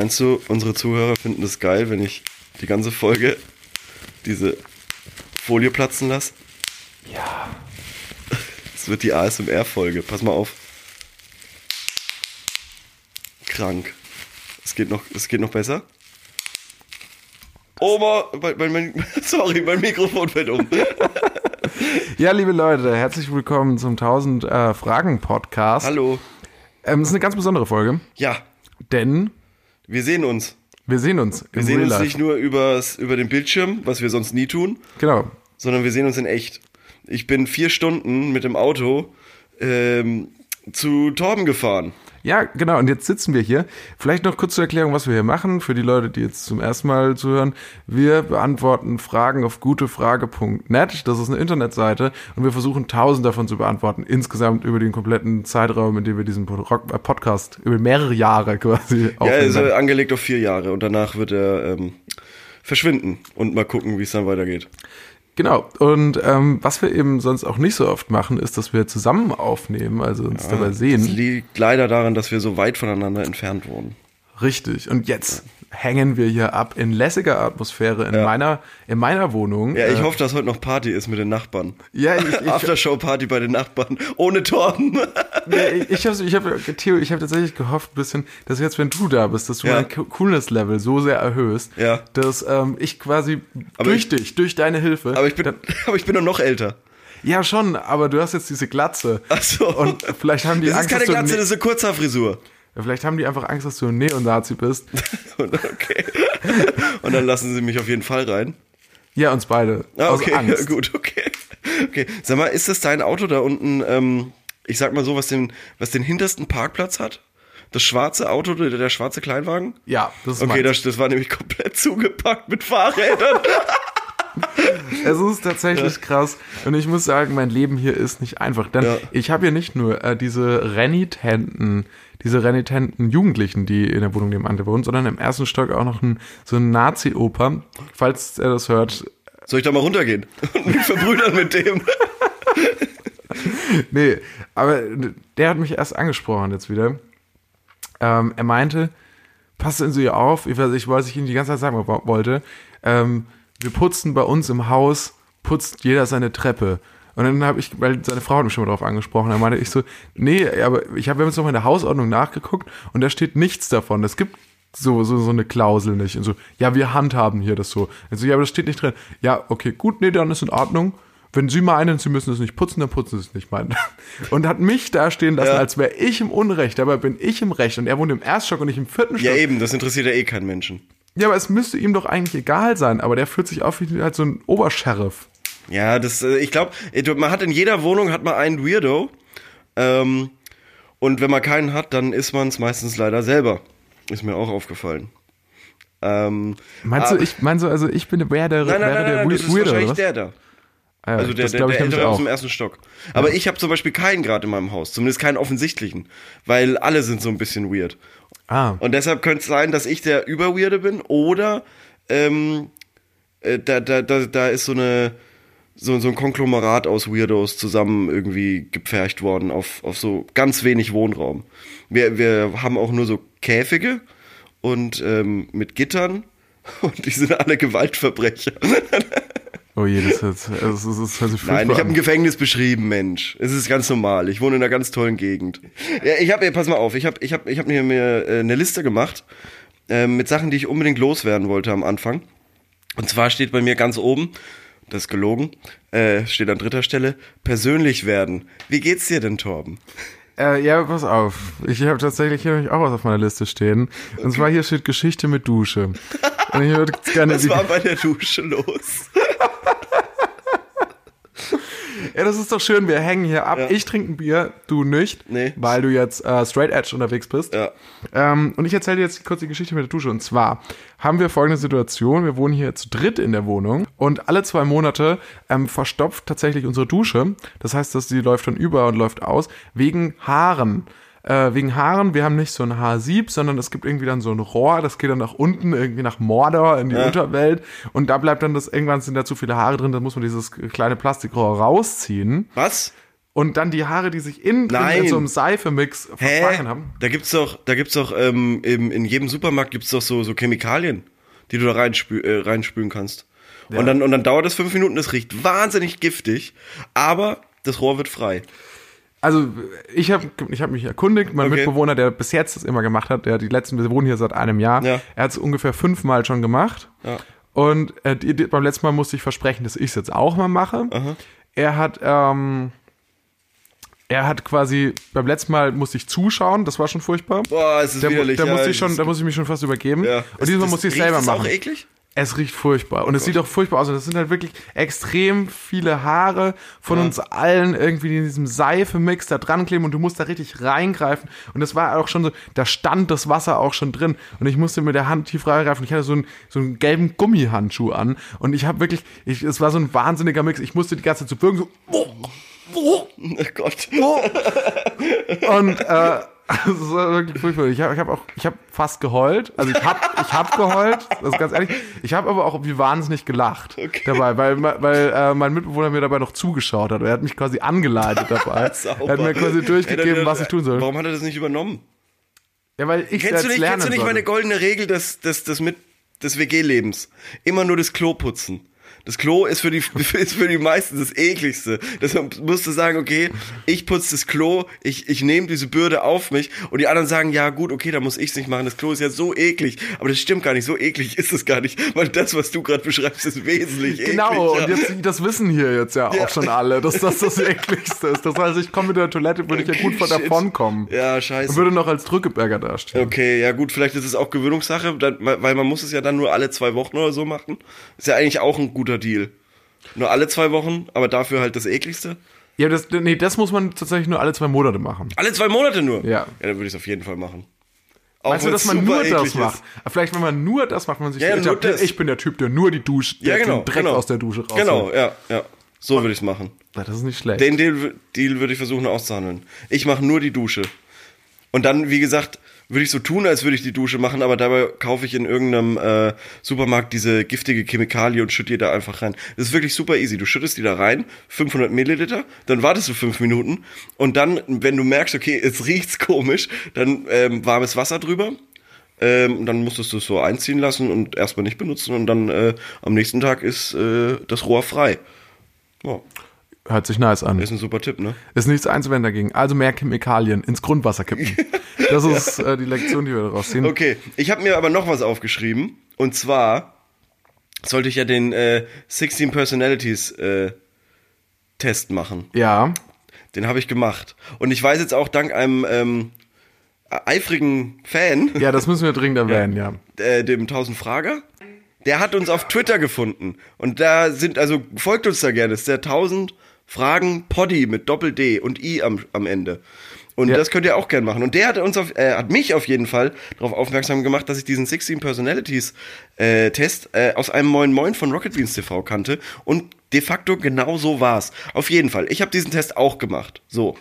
Meinst du, unsere Zuhörer finden es geil, wenn ich die ganze Folge diese Folie platzen lasse? Ja. Das wird die ASMR-Folge. Pass mal auf. Krank. Es geht noch, es geht noch besser. Oh, mein, mein, mein, sorry, mein Mikrofon fällt um. Ja, liebe Leute, herzlich willkommen zum 1000 äh, Fragen Podcast. Hallo. Ähm, es ist eine ganz besondere Folge, Ja, denn wir sehen uns. wir sehen uns. Wir sehen uns nicht nur übers, über den Bildschirm, was wir sonst nie tun, Genau. sondern wir sehen uns in echt. Ich bin vier Stunden mit dem Auto ähm, zu Torben gefahren. Ja, genau. Und jetzt sitzen wir hier. Vielleicht noch kurz zur Erklärung, was wir hier machen, für die Leute, die jetzt zum ersten Mal zuhören. Wir beantworten Fragen auf gutefrage.net. Das ist eine Internetseite und wir versuchen tausend davon zu beantworten. Insgesamt über den kompletten Zeitraum, in dem wir diesen äh, Podcast über mehrere Jahre quasi Ja, aufnehmen. also angelegt auf vier Jahre und danach wird er ähm, verschwinden und mal gucken, wie es dann weitergeht. Genau. Und ähm, was wir eben sonst auch nicht so oft machen, ist, dass wir zusammen aufnehmen, also uns dabei Das sehen. liegt leider daran, dass wir so weit voneinander entfernt wohnen. Richtig. Und jetzt hängen wir hier ab in lässiger Atmosphäre in Ja. meiner in meiner Wohnung. Ja, ich Äh, hoffe, dass heute noch Party ist mit den Nachbarn. Ja, ich, ich, Aftershow-Party bei den Nachbarn. Ohne Torben. Ja, ich, ich habe ich hab, Theo, ich hab tatsächlich gehofft, ein bisschen, dass jetzt, wenn du da bist, dass du Ja. mein Co- Coolness-Level so sehr erhöhst, Ja. dass ähm, ich quasi Aber durch ich- dich, durch deine Hilfe. Aber ich bin, dann, aber ich bin doch noch älter. ja, schon, aber du hast jetzt diese Glatze. Ach so. Und vielleicht haben die Das ist Angst, keine dass du, Glatze, das ist eine Kurzhaarfrisur. Vielleicht haben die einfach Angst, dass du ein Neonazi bist. Und, okay. Und dann lassen sie mich auf jeden Fall rein. Ja, uns beide. Ah, okay, Angst. gut, okay. Okay, sag mal, ist das dein Auto da unten, ähm, ich sag mal so, was den, was den hintersten Parkplatz hat? Das schwarze Auto, der, der schwarze Kleinwagen? Ja, das ist Okay, das, das war nämlich komplett zugepackt mit Fahrrädern. Es ist tatsächlich krass. Und ich muss sagen, mein Leben hier ist nicht einfach. Denn Ja. ich habe hier nicht nur äh, diese renitenten, diese renitenten Jugendlichen, die in der Wohnung nebenan wohnen, sondern im ersten Stock auch noch ein, so ein Nazi-Oper. Falls er das hört. Soll ich da mal runtergehen und mich verbrüdern mit dem? Nee, aber der hat mich erst angesprochen jetzt wieder. Ähm, er meinte, passen Sie auf, ich weiß, ich weiß, ich Ihnen die ganze Zeit sagen wo- wollte, ähm, wir putzen bei uns im Haus, putzt jeder seine Treppe. Und dann habe ich, weil seine Frau hat mich schon mal drauf angesprochen, dann meinte ich so, nee, aber ich habe jetzt noch mal in der Hausordnung nachgeguckt und da steht nichts davon. Es gibt so, so, so eine Klausel nicht. Und so, ja, wir handhaben hier das so. Also, ja, aber das steht nicht drin. Ja, okay, gut, nee, dann ist in Ordnung. Wenn Sie meinen, Sie müssen es nicht putzen, dann putzen Sie es nicht, meinen. Und hat mich da stehen lassen, Ja. als wäre ich im Unrecht. Dabei bin ich im Recht und er wohnt im Erststock und ich im vierten Stock. Ja, eben, das interessiert ja eh keinen Menschen. Ja, aber es müsste ihm doch eigentlich egal sein, aber der fühlt sich auf wie halt so ein Obersheriff. Ja, das, äh, ich glaube, man hat in jeder Wohnung hat man einen Weirdo. Ähm, und wenn man keinen hat, dann ist man es meistens leider selber. Ist mir auch aufgefallen. Ähm, Meinst du, ich meinst du, also ich bin der, Nein, nein, wäre nein, der nein, das Weirdo, ist wahrscheinlich der da. Ah ja, Also der, der, der ältere aus dem ersten Stock. Aber ich habe zum Beispiel keinen gerade in meinem Haus. Zumindest keinen offensichtlichen. Weil alle sind so ein bisschen weird. Ah, Und deshalb könnte es sein, dass ich der Überweirde bin oder ähm, äh, da, da, da, da ist so eine so, so ein Konglomerat aus Weirdos zusammen irgendwie gepfercht worden auf, auf so ganz wenig Wohnraum. Wir, wir haben auch nur so Käfige und ähm, mit Gittern und die sind alle Gewaltverbrecher. oh je, das, hört sich Nein, furchtbar ich habe ein. Gefängnis beschrieben, Mensch. Es ist ganz normal. Ich wohne in einer ganz tollen Gegend. Ja, ich habe, pass mal auf, ich habe, ich habe, ich habe mir, mir äh, eine Liste gemacht äh, mit Sachen, die ich unbedingt loswerden wollte am Anfang. Und zwar steht bei mir ganz oben, das ist gelogen, äh, steht an dritter Stelle, persönlich werden. Wie geht's dir denn, Torben? Äh, ja, pass auf. Ich habe tatsächlich hier nämlich auch was auf meiner Liste stehen. Und zwar hier steht Geschichte mit Dusche. Und ich würde gerne Was war bei der Dusche los? Ja, das ist doch schön. Wir hängen hier ab. Ja. Ich trinke ein Bier, du nicht, Nee. weil du jetzt äh, straight edge unterwegs bist. Ja. Ähm, und ich erzähle dir jetzt kurz die Geschichte mit der Dusche. Und zwar haben wir folgende Situation. Wir wohnen hier zu dritt in der Wohnung und alle zwei Monate ähm, verstopft tatsächlich unsere Dusche. Das heißt, dass die läuft dann über und läuft aus wegen Haaren. Äh, wegen Haaren, wir haben nicht so ein Haarsieb, sondern es gibt irgendwie dann so ein Rohr, das geht dann nach unten, irgendwie nach Mordor in die Unterwelt. Und da bleibt dann das, irgendwann sind da zu viele Haare drin, dann muss man dieses kleine Plastikrohr rausziehen. Was? und dann die Haare, die sich innen Nein. in so einem Seifemix verfangen haben. Da gibt's doch, da gibt's doch, ähm, im, in jedem Supermarkt gibt's doch so, so Chemikalien, die du da reinspü äh, reinspülen kannst. Und dann, und dann dauert das fünf Minuten, das riecht wahnsinnig giftig, aber das Rohr wird frei. Also ich habe ich hab mich erkundigt, mein Okay. Mitbewohner, der bis jetzt das immer gemacht hat, der die letzten, wir wohnen hier seit einem Jahr, Ja. er hat es ungefähr fünfmal schon gemacht. Ja. Und äh, die, die, beim letzten Mal musste ich versprechen, dass ich es jetzt auch mal mache. Er hat, ähm, er hat quasi, beim letzten Mal musste ich zuschauen, das war schon furchtbar. Boah, es ist Da, widerlich. da, ja, musste ich schon, das- da musste ich mich schon fast übergeben. Und diesmal Das- musste ich es selber das machen. auch eklig? Es riecht furchtbar. Und es sieht auch furchtbar aus. Und es sind halt wirklich extrem viele Haare von uns allen irgendwie in diesem Seifemix da dran kleben und du musst da richtig reingreifen. Und es war auch schon so, da stand das Wasser auch schon drin. Und ich musste mit der Hand tief reingreifen. Ich hatte so einen, so einen gelben Gummihandschuh an. Und ich habe wirklich, ich, es war so ein wahnsinniger Mix. Ich musste die ganze Zeit so wirken, so, oh, oh, Oh Gott. und äh, das war wirklich furchtbar. Ich habe ich hab auch, ich habe fast geheult. Also ich habe ich hab geheult, das ist ganz ehrlich. Ich habe aber auch wie wahnsinnig gelacht dabei, weil, weil äh, mein Mitbewohner mir dabei noch zugeschaut hat. Er hat mich quasi angeleitet dabei. Er hat mir quasi Ey, durchgegeben, dann- was ich tun soll. Warum hat er das nicht übernommen? Ja, weil ich Kennst du nicht, lernen kennst du nicht sollte. meine goldene Regel des, des, des, mit, des WG-Lebens? Immer nur das Klo putzen. Das Klo ist für die, ist für die meisten das ekligste. Deshalb musst du sagen, okay, ich putze das Klo, ich, ich nehme diese Bürde auf mich und die anderen sagen, ja gut, okay, da muss ich's nicht machen. Das Klo ist ja so eklig. Aber das stimmt gar nicht, so eklig ist es gar nicht, weil das, was du gerade beschreibst, ist wesentlich Genau, ekliger. und jetzt, das wissen hier jetzt ja, Ja. auch schon alle, dass das das ekligste ist. Das heißt, ich komme mit der Toilette, würde ich ja gut von davon kommen. Ja, scheiße. Und würde noch als Drückeberger dastehen. Okay, ja gut, vielleicht ist es auch Gewöhnungssache, weil man muss es ja dann nur alle zwei Wochen oder so machen. Ist ja eigentlich auch ein guter Deal. Nur alle zwei Wochen, aber dafür halt das ekligste. Ja, das, nee, das muss man tatsächlich nur alle zwei Monate machen. Alle zwei Monate nur? Ja. Ja, dann würde ich es auf jeden Fall machen. Auch Weißt du, dass man nur das macht? ist. Aber Vielleicht, wenn man nur das macht, man sich Ja, ich, nur hab- das. ich bin der Typ, der nur die Dusche, der Ja, genau. den Dreck genau. aus der Dusche raus. Genau, ja, ja. So würde ich es machen. Das ist nicht schlecht. Den Deal, Deal würde ich versuchen auszuhandeln. Ich mache nur die Dusche. Und dann, wie gesagt, würde ich so tun, als würde ich die Dusche machen, aber dabei kaufe ich in irgendeinem äh, Supermarkt diese giftige Chemikalie und schütte die da einfach rein. Das ist wirklich super easy. Du schüttest die da rein, 500 Milliliter, dann wartest du fünf Minuten und dann, wenn du merkst, okay, jetzt riecht's komisch, dann ähm, warmes Wasser drüber. Ähm, dann musstest du es so einziehen lassen und erstmal nicht benutzen und dann äh, am nächsten Tag ist äh, das Rohr frei. Ja, Hört sich nice an. ist ein super Tipp, ne? Ist nichts einzuwenden dagegen. Also mehr Chemikalien ins Grundwasser kippen. Das ist äh, die Lektion, die wir daraus ziehen. Okay, ich habe mir aber noch was aufgeschrieben. Und zwar sollte ich ja den äh, 16 Personalities äh, Test machen. Ja, Den habe ich gemacht. Und ich weiß jetzt auch dank einem ähm, eifrigen Fan, ja, das müssen wir dringend erwähnen, ja. äh, dem 1000 Frager, der hat uns auf Twitter gefunden. Und da sind, also folgt uns da gerne. Das ist der 1000 Fragen Poddy mit Doppel D und I am, am Ende. Und Ja. das könnt ihr auch gerne machen. Und der hat uns auf, äh, hat mich auf jeden Fall darauf aufmerksam gemacht, dass ich diesen 16 Personalities äh, Test äh, aus einem Moin Moin von Rocket Beans TV kannte. Und de facto genau so war's. Auf jeden Fall. Ich habe diesen Test auch gemacht. So.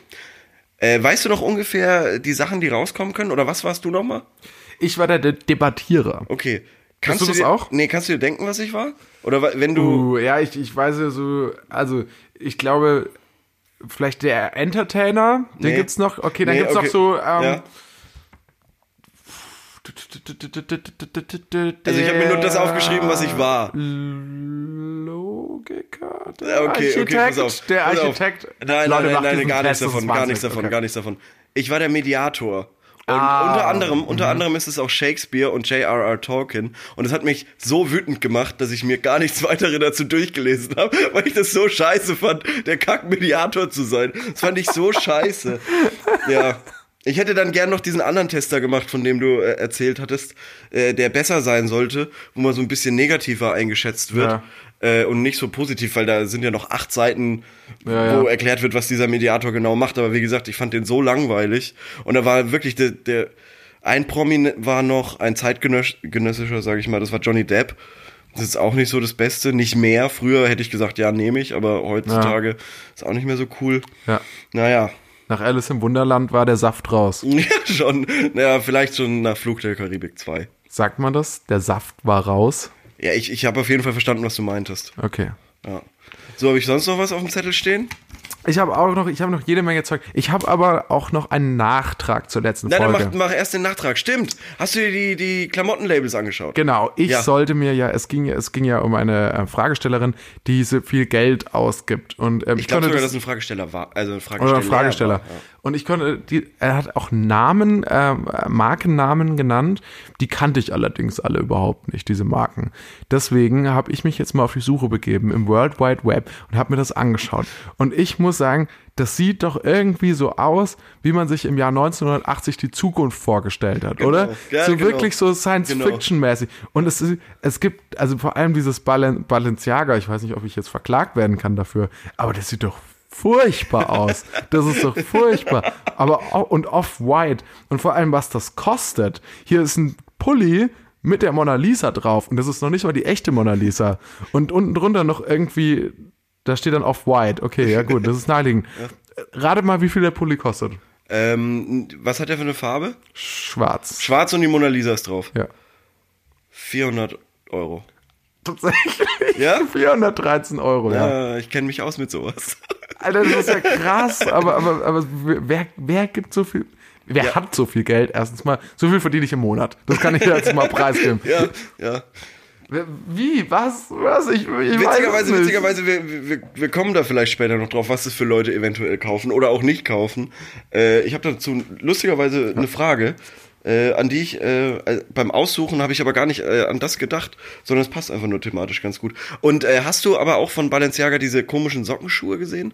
Äh, weißt du noch ungefähr die Sachen, die rauskommen können? Oder was warst du nochmal? Ich war der De Debattierer. Okay. Kannst du das dir, auch? Nee, kannst du dir denken, was ich war? Oder wenn du. Uh, ja, ich, ich weiß ja so, also ich glaube, vielleicht der Entertainer, den Nee. gibt's noch. Okay, dann Nee, gibt's okay. noch so. Ähm, Ja. Also ich habe mir nur das aufgeschrieben, was ich war. Logiker? Der okay, Architekt? okay, pass auf. Der pass auf. Architekt. Nein, nein, nein, nein, gar nichts davon, gar nichts davon, Okay. gar nichts davon. Ich war der Mediator. Und Ah. unter anderem, unter anderem ist es auch Shakespeare und J.R.R. Tolkien. Und es hat mich so wütend gemacht, dass ich mir gar nichts weiteres dazu durchgelesen habe, weil ich das so scheiße fand, der Kack-Mediator zu sein. Das fand ich so scheiße. Ja. Ich hätte dann gern noch diesen anderen Tester gemacht, von dem du äh, erzählt hattest, äh, der besser sein sollte, wo man so ein bisschen negativer eingeschätzt wird Ja. Äh, und nicht so positiv, weil da sind ja noch acht Seiten, Ja, wo ja. erklärt wird, was dieser Mediator genau macht. Aber wie gesagt, ich fand den so langweilig. Und da war wirklich der, der ein Promi war noch, ein zeitgenössischer, sage ich mal, das war Johnny Depp. Das ist auch nicht so das Beste, nicht mehr. Früher hätte ich gesagt, ja, nehme ich, aber heutzutage ist auch nicht mehr so cool. Ja. Naja, Nach Alice im Wunderland war der Saft raus. ja, schon. Naja, vielleicht schon nach Flug der Karibik 2. Sagt man das? Der Saft war raus? Ja, ich, ich habe auf jeden Fall verstanden, was du meintest. Okay. Ja. So, habe ich sonst noch was auf dem Zettel stehen? Ich habe auch noch, ich habe noch jede Menge Zeug. Ich habe aber auch noch einen Nachtrag zur letzten Nein, dann Folge. mach, mach erst den Nachtrag. Stimmt. Hast du dir die, die Klamottenlabels angeschaut? Genau, ich Ja. sollte mir ja, es ging, ja- es ging ja um eine äh, Fragestellerin, die so viel Geld ausgibt. Und ähm, Ich glaube sogar, das- dass ein Fragesteller war. Also ein Fragesteller. oder ein Fragesteller. War, ja. Und ich konnte, die, er hat auch Namen, äh, Markennamen genannt, die kannte ich allerdings alle überhaupt nicht, diese Marken. Deswegen habe ich mich jetzt mal auf die Suche begeben im World Wide Web und habe mir das angeschaut. Und ich muss sagen, das sieht doch irgendwie so aus, wie man sich im Jahr 1980 die Zukunft vorgestellt hat, oder? Ja, so genau. wirklich so Science-Fiction-mäßig. Und es, es gibt, also vor allem dieses Balen Balenciaga, ich weiß nicht, ob ich jetzt verklagt werden kann dafür, aber das sieht doch furchtbar aus. Das ist doch furchtbar. Aber und off-white. Und vor allem, was das kostet. Hier ist ein Pulli mit der Mona Lisa drauf. Und das ist noch nicht mal die echte Mona Lisa. Und unten drunter noch irgendwie, da steht dann off-white. Okay, ja gut, das ist naheliegend. Rate mal, wie viel der Pulli kostet. Ähm, was hat der für eine Farbe? Schwarz. Schwarz und die Mona Lisa ist drauf. Ja. 400 Euro. Tatsächlich. Ja? 413 Euro, ja. Äh, ich kenne mich aus mit sowas. Alter, das ist ja krass, aber, aber, aber wer, wer gibt so viel, wer Ja. hat so viel Geld? Erstens mal, so viel verdiene ich im Monat. Das kann ich jetzt mal preisgeben. ja, ja. Wie? Was? Was? Ich, ich weiß es Witzigerweise, nicht. witzigerweise, wir, wir, wir kommen da vielleicht später noch drauf, was das für Leute eventuell kaufen oder auch nicht kaufen. Äh, ich habe dazu lustigerweise eine Frage, äh, an die ich äh, äh, beim Aussuchen habe ich aber gar nicht äh, an das gedacht, sondern es passt einfach nur thematisch ganz gut. Und äh, hast du aber auch von Balenciaga diese komischen Sockenschuhe gesehen?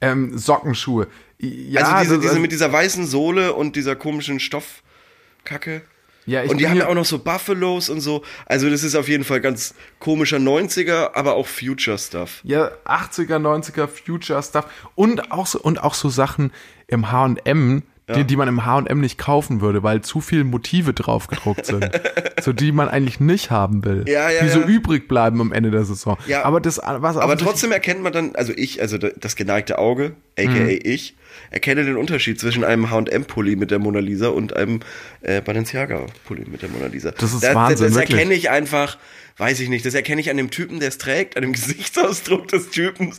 Ähm, Sockenschuhe. Ja, also diese, das- diese mit dieser weißen Sohle und dieser komischen Stoffkacke. Ja, ich und die haben ja auch noch so Buffalos und so. Also das ist auf jeden Fall ganz komischer 90er, aber auch Future-Stuff. Ja, 80er, 90er Future Stuff und auch so, und auch so Sachen im H&M, die, die man im H&M nicht kaufen würde, weil zu viele Motive drauf gedruckt sind. so die man eigentlich nicht haben will. Ja, ja, Die so ja. übrig bleiben am Ende der Saison. Ja. Aber das, was Aber trotzdem erkennt man dann, also ich, also das geneigte Auge, aka Mhm. ich, erkenne den Unterschied zwischen einem H&M-Pulli mit der Mona Lisa und einem äh, Balenciaga-Pulli mit der Mona Lisa. Das ist das, Wahnsinn, Das, das erkenne ich einfach, weiß ich nicht, das erkenne ich an dem Typen, der es trägt, an dem Gesichtsausdruck des Typens.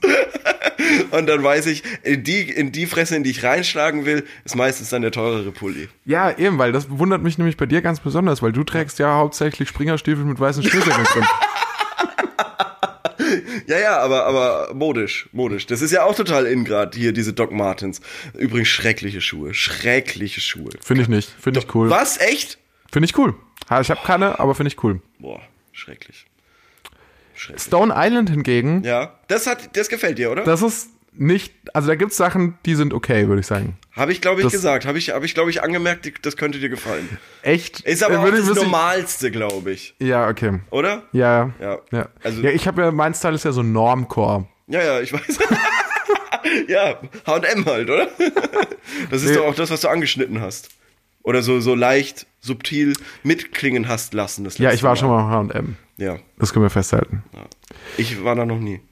und dann weiß ich, in die, in die Fresse, in die ich reinschlagen will, ist meistens dann der teurere Pulli. Ja, eben, weil das wundert mich nämlich bei dir ganz besonders, weil du trägst ja hauptsächlich Springerstiefel mit weißen Schnürsenkeln drin. Ja, ja, aber, aber modisch, modisch. Das ist ja auch total in grad hier, diese Doc Martens. Übrigens schreckliche Schuhe, schreckliche Schuhe. Finde ich nicht. Finde ich cool. Was? Echt? Finde ich cool. Ich habe keine, aber finde ich cool. Boah, schrecklich. Schrecklich. Stone Island hingegen, Ja, das hat, das gefällt dir, oder? das ist nicht, also da gibt's Sachen, die sind okay, würde ich sagen. Habe ich, glaube ich, das- gesagt. Habe ich, habe ich, glaube ich, angemerkt, das könnte dir gefallen. Echt? Ist aber Äh, auch das Normalste, glaube ich. Ja, okay. Oder? Ja, Ja. ja. Also- ja, ich habe ja, mein Style ist ja so Normcore. Ja, ja, ich weiß. ja, H&M halt, oder? Das ist Nee. doch auch das, was du angeschnitten hast. Oder so, so leicht, subtil mitklingen hast lassen. Das Ja, ich war schon mal H&M. Ja, Das können wir festhalten. ich war da noch nie.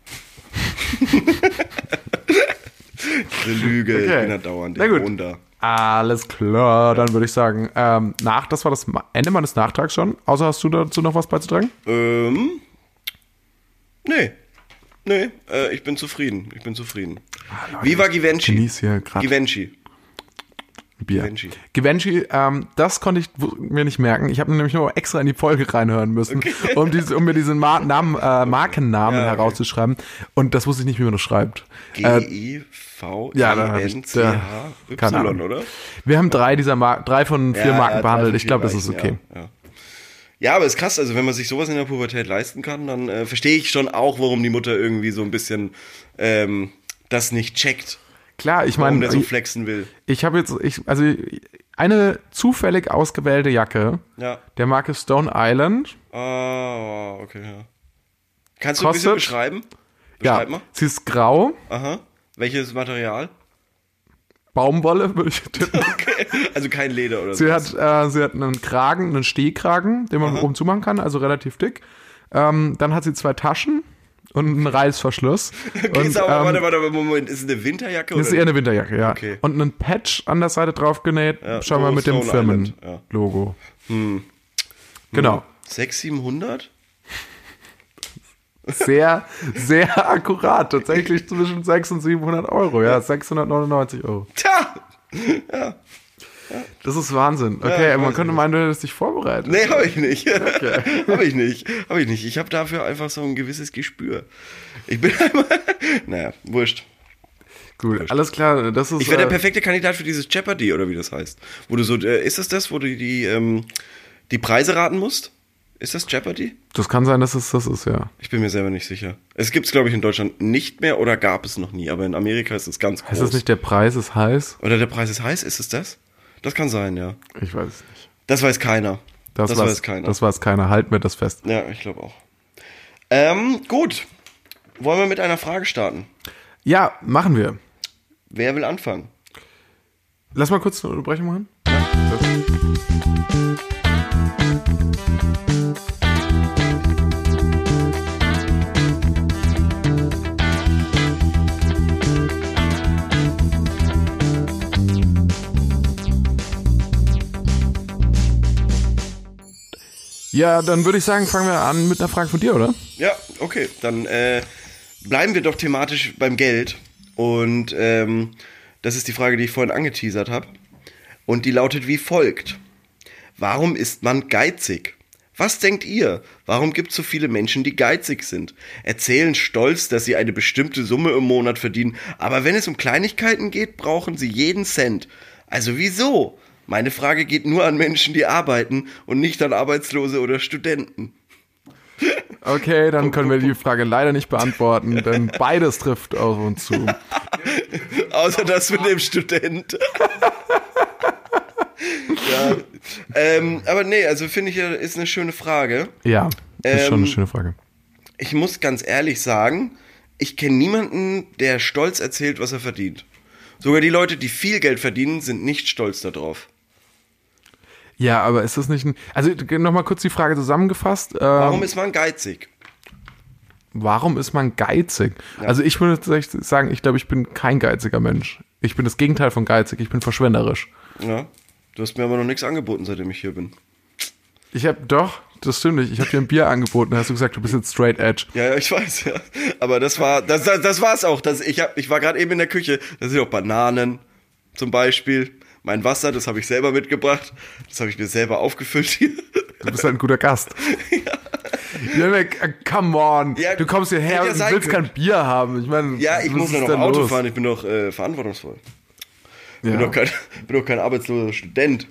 Eine Lüge, ich Okay. bin da dauernd. Na ich gut. da. Alles klar, dann würde ich sagen, ähm, nach, das war das Ende meines Nachtrags schon. Außer hast du dazu noch was beizutragen? Ähm, nee. Nee, äh, ich bin zufrieden. Ich bin zufrieden. Viva Givenchy. Genieß hier gerade Givenchy. Bier. Givenchy. Givenchy, ähm, das konnte ich mir nicht merken. Ich habe nämlich nur extra in die Folge reinhören müssen, um, diese, um mir diesen Ma Namen, äh, Markennamen Ja, okay. herauszuschreiben. Und das wusste ich nicht, wie man das schreibt. Äh, keine Ahnung. oder? wir haben drei dieser Mar drei von vier Ja, Marken behandelt. Ich glaube, das ist okay. ja. ja, aber ist krass. Also, wenn man sich sowas in der Pubertät leisten kann, dann äh, verstehe ich schon auch, warum die Mutter irgendwie so ein bisschen ähm, das nicht checkt. Klar, ich Warum meine, der so ich, flexen will. ich habe jetzt, ich, also eine zufällig ausgewählte Jacke Ja. der Marke Stone Island. Ah, okay, ja. Kannst du ein bisschen Kostet? beschreiben? Ja, Beschreib mal. sie ist grau, Aha. Welches Material? Baumwolle, würde ich tippen. Also kein Leder oder Sie so. hat, äh, sie hat einen Kragen, einen Stehkragen, den man oben zumachen kann, also relativ dick. Ähm, dann hat sie zwei Taschen und einen Reißverschluss. Okay, und, ist aber, ähm, warte, warte, Moment. Ist es eine Winterjacke? das ist eher eine Winterjacke, ja. Okay. Und einen Patch an der Seite drauf genäht, Ja, schau mal mit dem Island, ja. Firmenlogo. Genau. 600, 700? Sehr, sehr akkurat. Tatsächlich zwischen 600 und 700 Euro. Ja, 699 Euro. Tja! Das ist Wahnsinn. Okay, Ja, man könnte meinen, du hättest dich vorbereitet. Nee, habe ich nicht. habe ich nicht. Habe ich nicht. Ich habe dafür einfach so ein gewisses Gespür. Ich bin einmal. naja, wurscht. Gut, alles klar. Das ist. Ich wäre der äh, perfekte Kandidat für dieses Jeopardy oder wie das heißt. Wo du so, äh, ist das das, wo du die, ähm, die Preise raten musst? Ist das Jeopardy? das kann sein, dass es das ist, ja. Ich bin mir selber nicht sicher. Es gibt es, glaube ich, in Deutschland nicht mehr oder gab es noch nie, aber in Amerika ist es ganz groß. Heißt das nicht, der Preis ist heiß? Oder der Preis ist heiß, ist es das? Das kann sein, ja. Ich weiß es nicht. Das weiß keiner. Das, Das weiß, keiner. Das weiß keiner. Halt mir das fest. Ja, ich glaube auch. Ähm, gut. Wollen wir mit einer Frage starten? Ja, machen wir. Wer will anfangen? Lass mal kurz eine Unterbrechung machen. Ja. Ja, dann würde ich sagen, fangen wir an mit einer Frage von dir, oder? Ja, okay. Dann äh, bleiben wir doch thematisch beim Geld. Und ähm, das ist die Frage, die ich vorhin angeteasert habe. Und die lautet wie folgt. Warum ist man geizig? Was denkt ihr? Warum gibt es so viele Menschen, die geizig sind? Erzählen stolz, dass sie eine bestimmte Summe im Monat verdienen, aber wenn es um Kleinigkeiten geht, brauchen sie jeden Cent. Also wieso? Meine Frage geht nur an Menschen, die arbeiten und nicht an Arbeitslose oder Studenten. Okay, dann können wir die Frage leider nicht beantworten, denn beides trifft auf uns zu. Außer das mit dem Student. ja. Ähm, aber nee, also finde ich, ist eine schöne Frage. Ja, ist schon eine Ähm, schöne Frage. Ich muss ganz ehrlich sagen, ich kenne niemanden, der stolz erzählt, was er verdient. Sogar die Leute, die viel Geld verdienen, sind nicht stolz darauf. Ja, aber ist das nicht ein. Also nochmal kurz die Frage zusammengefasst. Ähm, Warum ist man geizig? warum ist man geizig? Also ich würde tatsächlich sagen, ich glaube, ich bin kein geiziger Mensch. Ich bin das Gegenteil von geizig, ich bin verschwenderisch. Ja. Du hast mir aber noch nichts angeboten, seitdem ich hier bin. Ich habe doch, das stimmt nicht, ich habe dir ein Bier angeboten, da hast du gesagt, du bist jetzt straight edge. Ja, ja, ich weiß, ja. Aber das war, das, das, das war's auch. Das, ich, hab, ich war gerade eben in der Küche. Da sind auch Bananen zum Beispiel. Mein Wasser, das habe ich selber mitgebracht. Das habe ich mir selber aufgefüllt hier. Du bist halt ein guter Gast. Ja. ja come on. Ja, du kommst hierher und willst kein Bier haben. Ich meine, Ja, ich muss ja noch Auto los? fahren. Ich bin doch äh, verantwortungsvoll. Ich Ja. bin, doch kein, bin doch kein arbeitsloser Student.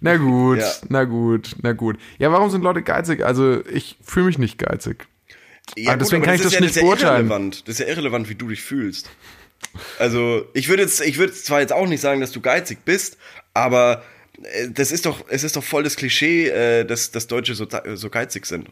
Na gut, Ja. na gut, na gut. Ja, warum sind Leute geizig? Also ich fühle mich nicht geizig. Ja, Ah, deswegen kann ich das ist ja, nicht beurteilen. Irrelevant. Das ist ja irrelevant, wie du dich fühlst. Also, ich würde jetzt, ich würde zwar jetzt auch nicht sagen, dass du geizig bist, aber äh, das ist doch, es ist doch voll das Klischee, äh, dass, dass Deutsche so, so geizig sind.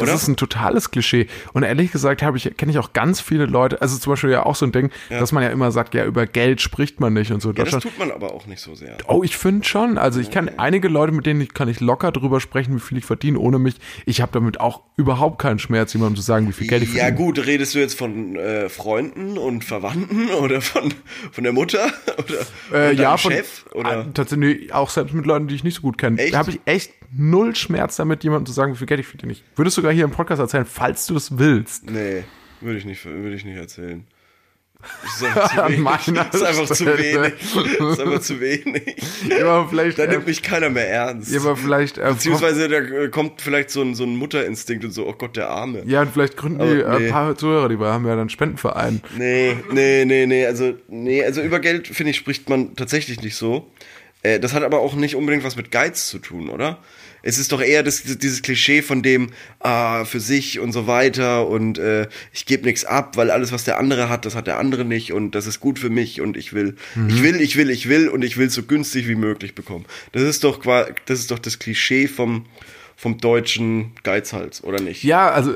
Das Oder? ist ein totales Klischee. Und ehrlich gesagt habe ich, kenne ich auch ganz viele Leute, also zum Beispiel ja auch so ein Ding, dass man ja immer sagt, ja, über Geld spricht man nicht und so. ja, das tut man aber auch nicht so sehr. Oh, ich finde schon. Also ich kann einige Leute, mit denen ich, kann ich locker drüber sprechen, wie viel ich verdiene, ohne mich. Ich habe damit auch überhaupt keinen Schmerz, jemandem zu sagen, wie viel Geld ich Ja verdiene. gut, redest du jetzt von äh, Freunden und Verwandten oder von, von der Mutter oder Äh, von ja, von, Chef? Oder? Ah, tatsächlich auch selbst mit Leuten, die ich nicht so gut kenne. Da habe ich echt null Schmerz damit, jemandem zu sagen, wie viel Geld ich verdiene. Ich würde es sogar hier im Podcast erzählen, falls du das willst. Nee, würde ich nicht, würde ich nicht erzählen. Das ist einfach zu wenig. Das ist einfach zu wenig. Das ist einfach zu wenig. Ja, aber vielleicht, Da nimmt mich keiner mehr ernst. ja, aber vielleicht, äh, Beziehungsweise da äh, kommt vielleicht so ein, so ein Mutterinstinkt und so, oh Gott, der Arme. ja, und vielleicht gründen die Aber äh, nee. ein paar Zuhörer, die wir haben ja dann Spendenverein. Nee, nee, nee, nee, also, nee, also über Geld, finde ich, spricht man tatsächlich nicht so. Äh, das hat aber auch nicht unbedingt was mit Geiz zu tun, oder? Es ist doch eher das, dieses Klischee von dem, ah, für sich und so weiter und äh, ich gebe nichts ab, weil alles, was der andere hat, das hat der andere nicht und das ist gut für mich und ich will, ich will, ich will, ich will und ich will so günstig wie möglich bekommen. Das ist doch das ist doch das Klischee vom, vom deutschen Geizhals, oder nicht? Ja, also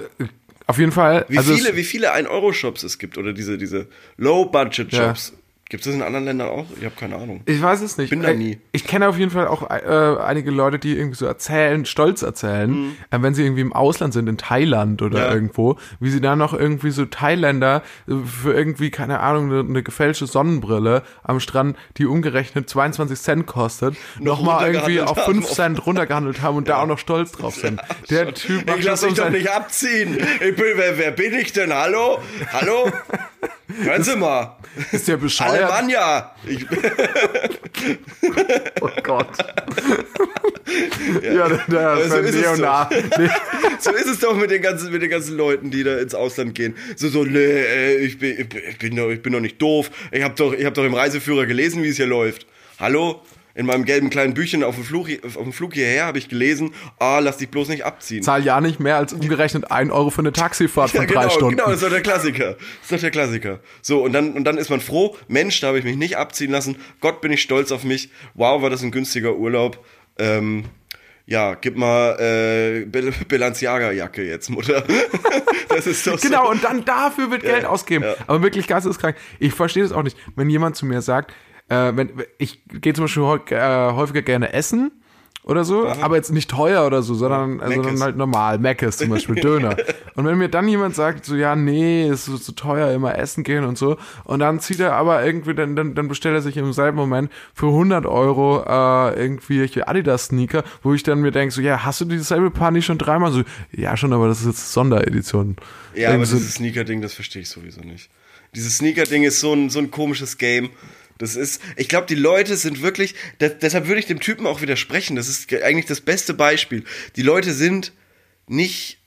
auf jeden Fall. Wie also viele, wie viele 1-Euro-Shops es gibt oder diese, diese Low-Budget-Shops. Gibt es das in anderen Ländern auch? Ich habe keine Ahnung. Ich weiß es nicht. Bin da Äh, nie. Ich kenne auf jeden Fall auch äh, einige Leute, die irgendwie so erzählen, stolz erzählen, äh, wenn sie irgendwie im Ausland sind, in Thailand oder Mhm. Ja. irgendwo, wie sie da noch irgendwie so Thailänder äh, für irgendwie, keine Ahnung, eine, eine gefälschte Sonnenbrille am Strand, die umgerechnet 22 Cent kostet, nochmal irgendwie runtergehandelt auf haben. 5 Cent runtergehandelt haben und da auch noch stolz drauf sind. Der Typ macht Ich lass mich um doch nicht abziehen. Ich bin, wer, wer bin ich denn? Hallo? Hallo? Hören Sie mal. Ist der bescheuert? Alemannia. Ich, Oh Gott. ja, der, der Aber so für ist es Neonar. Nee. so ist es doch mit den ganzen, mit den ganzen Leuten, die da ins Ausland gehen. So, so, nee, äh, ich bin, ich bin, ich bin, doch, ich bin doch nicht doof. Ich habe doch, ich hab doch im Reiseführer gelesen, wie es hier läuft. Hallo? In meinem gelben kleinen Büchchen auf dem Flug, auf dem Flug hierher habe ich gelesen, ah, lass dich bloß nicht abziehen. Zahl ja nicht mehr als umgerechnet 1 Euro für eine Taxifahrt von Ja, drei genau, Stunden. genau, das ist doch der Klassiker. Das ist doch der Klassiker. So, und dann, und dann ist man froh, Mensch, da habe ich mich nicht abziehen lassen. Gott, bin ich stolz auf mich. Wow, war das ein günstiger Urlaub. Ähm, ja, gib mal äh, Balenciaga-Jacke jetzt, Mutter. das ist doch Genau, so. und dann dafür wird Geld ausgeben. Aber wirklich geisteskrank. Ich verstehe das auch nicht. Wenn jemand zu mir sagt, äh, wenn, ich gehe zum Beispiel äh, häufiger gerne essen oder so, aber jetzt nicht teuer oder so, sondern, Mc's. halt normal. Mc's zum Beispiel, Döner. Und wenn mir dann jemand sagt, so, ja, nee, es ist so teuer, immer essen gehen und so, und dann zieht er aber irgendwie, dann, dann, dann bestellt er sich im selben Moment für 100 Euro äh, irgendwie Adidas-Sneaker, wo ich dann mir denke, so, ja, hast du dieselbe Paar nicht schon dreimal? So, ja, schon, aber das ist jetzt Sonderedition. Ja, aber Irgendwie so- dieses Sneaker-Ding, das verstehe ich sowieso nicht. Dieses Sneaker-Ding ist so ein, so ein komisches Game. Das ist, ich glaube, die Leute sind wirklich, da, deshalb würde ich dem Typen auch widersprechen. Das ist ge- eigentlich das beste Beispiel. Die Leute sind nicht,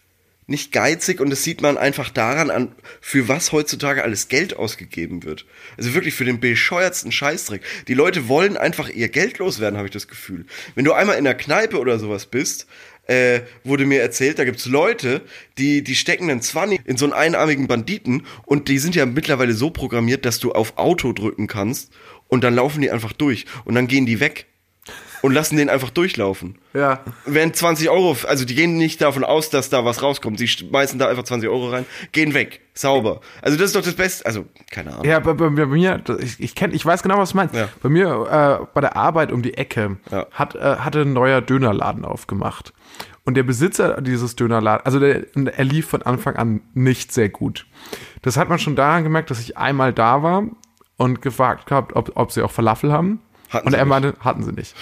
nicht geizig und das sieht man einfach daran an, für was heutzutage alles Geld ausgegeben wird. Also wirklich für den bescheuertsten Scheißdreck. Die Leute wollen einfach ihr Geld loswerden, habe ich das Gefühl. Wenn du einmal in der Kneipe oder sowas bist, äh, wurde mir erzählt, da gibt's Leute, die, die stecken einen Zwanni in so einen einarmigen Banditen und die sind ja mittlerweile so programmiert, dass du auf Auto drücken kannst und dann laufen die einfach durch und dann gehen die weg und lassen den einfach durchlaufen. Ja. Wenn 20 Euro, also die gehen nicht davon aus, dass da was rauskommt. Sie schmeißen da einfach 20 Euro rein, gehen weg. Sauber. Also das ist doch das Beste. Also, keine Ahnung. Ja, bei, bei, bei mir, ich, ich, kenn, ich weiß genau, was du meinst. Ja. Bei mir, äh, bei der Arbeit um die Ecke, Ja. hat, äh, hatte ein neuer Dönerladen aufgemacht. Und der Besitzer dieses Dönerladens, also der, er lief von Anfang an nicht sehr gut. Das hat man schon daran gemerkt, dass ich einmal da war und gefragt gehabt, ob, ob sie auch Falafel haben. Hatten und er meinte, hatten sie nicht.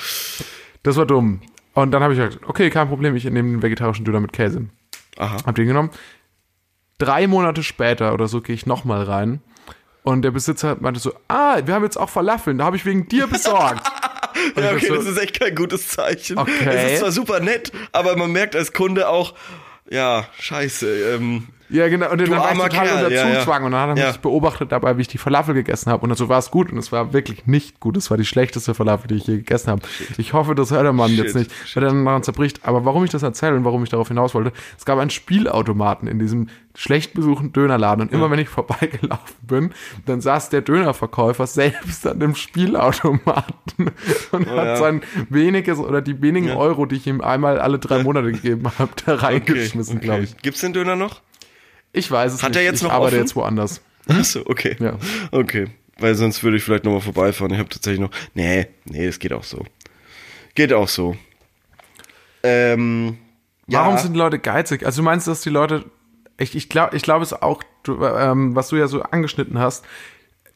Das war dumm. Und dann habe ich gesagt, okay, kein Problem, ich nehme den vegetarischen Döner mit Käse. Aha. Hab den genommen. Drei Monate später oder so gehe ich nochmal rein. Und der Besitzer meinte so, ah, wir haben jetzt auch Falafeln, da habe ich wegen dir besorgt. Ja, okay, so, das ist echt kein gutes Zeichen. Okay. Es ist zwar super nett, aber man merkt als Kunde auch, ja, scheiße. Ähm, ja, genau. Und dann war ich total Kerl, unter ja, ja. Zugzwang. Und dann hat er Ja. mich beobachtet dabei, wie ich die Falafel gegessen habe. Und dann so war es gut. Und es war wirklich nicht gut. Es war die schlechteste Falafel, die ich je gegessen habe. Ich hoffe, das hört der Mann Shit, jetzt nicht, weil er dann daran zerbricht. Aber warum ich das erzähle und warum ich darauf hinaus wollte, es gab einen Spielautomaten in diesem schlecht besuchten Dönerladen. Und immer wenn ich vorbeigelaufen bin, dann saß der Dönerverkäufer selbst an dem Spielautomaten und hat ja. sein weniges oder die wenigen Euro, die ich ihm einmal alle drei Monate gegeben habe, da reingeschmissen, glaube ich. Gibt's den Döner noch? Ich weiß es Hat nicht. er jetzt ich noch arbeite offen? jetzt woanders. Achso, okay. Ja. Okay. Weil sonst würde ich vielleicht nochmal vorbeifahren. Ich habe tatsächlich noch. Nee, nee, das geht auch so. Geht auch so. Ähm, Warum ja. sind die Leute geizig? Also du meinst, dass die Leute, ich, ich glaube, ich glaube es auch, du, ähm, was du ja so angeschnitten hast,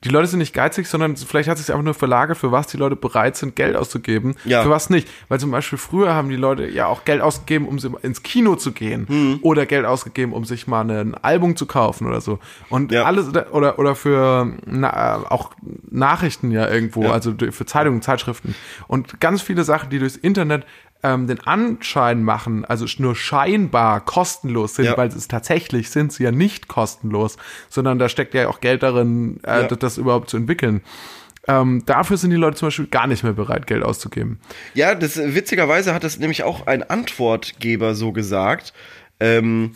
die Leute sind nicht geizig, sondern vielleicht hat sich einfach nur verlagert, für was die Leute bereit sind, Geld auszugeben, Ja. für was nicht. Weil zum Beispiel früher haben die Leute ja auch Geld ausgegeben, um ins Kino zu gehen Hm. oder Geld ausgegeben, um sich mal ein Album zu kaufen oder so. Und Ja. alles oder oder für na, äh, auch Nachrichten ja irgendwo, also für Zeitungen, Zeitschriften und ganz viele Sachen, die durchs Internet ähm, den Anschein machen, also nur scheinbar kostenlos sind, Ja. weil es tatsächlich sind sie ja nicht kostenlos, sondern da steckt ja auch Geld darin, äh, Ja. das, überhaupt zu entwickeln. Ähm, dafür sind die Leute zum Beispiel gar nicht mehr bereit, Geld auszugeben. Ja, das witzigerweise hat das nämlich auch ein Antwortgeber so gesagt. Ähm,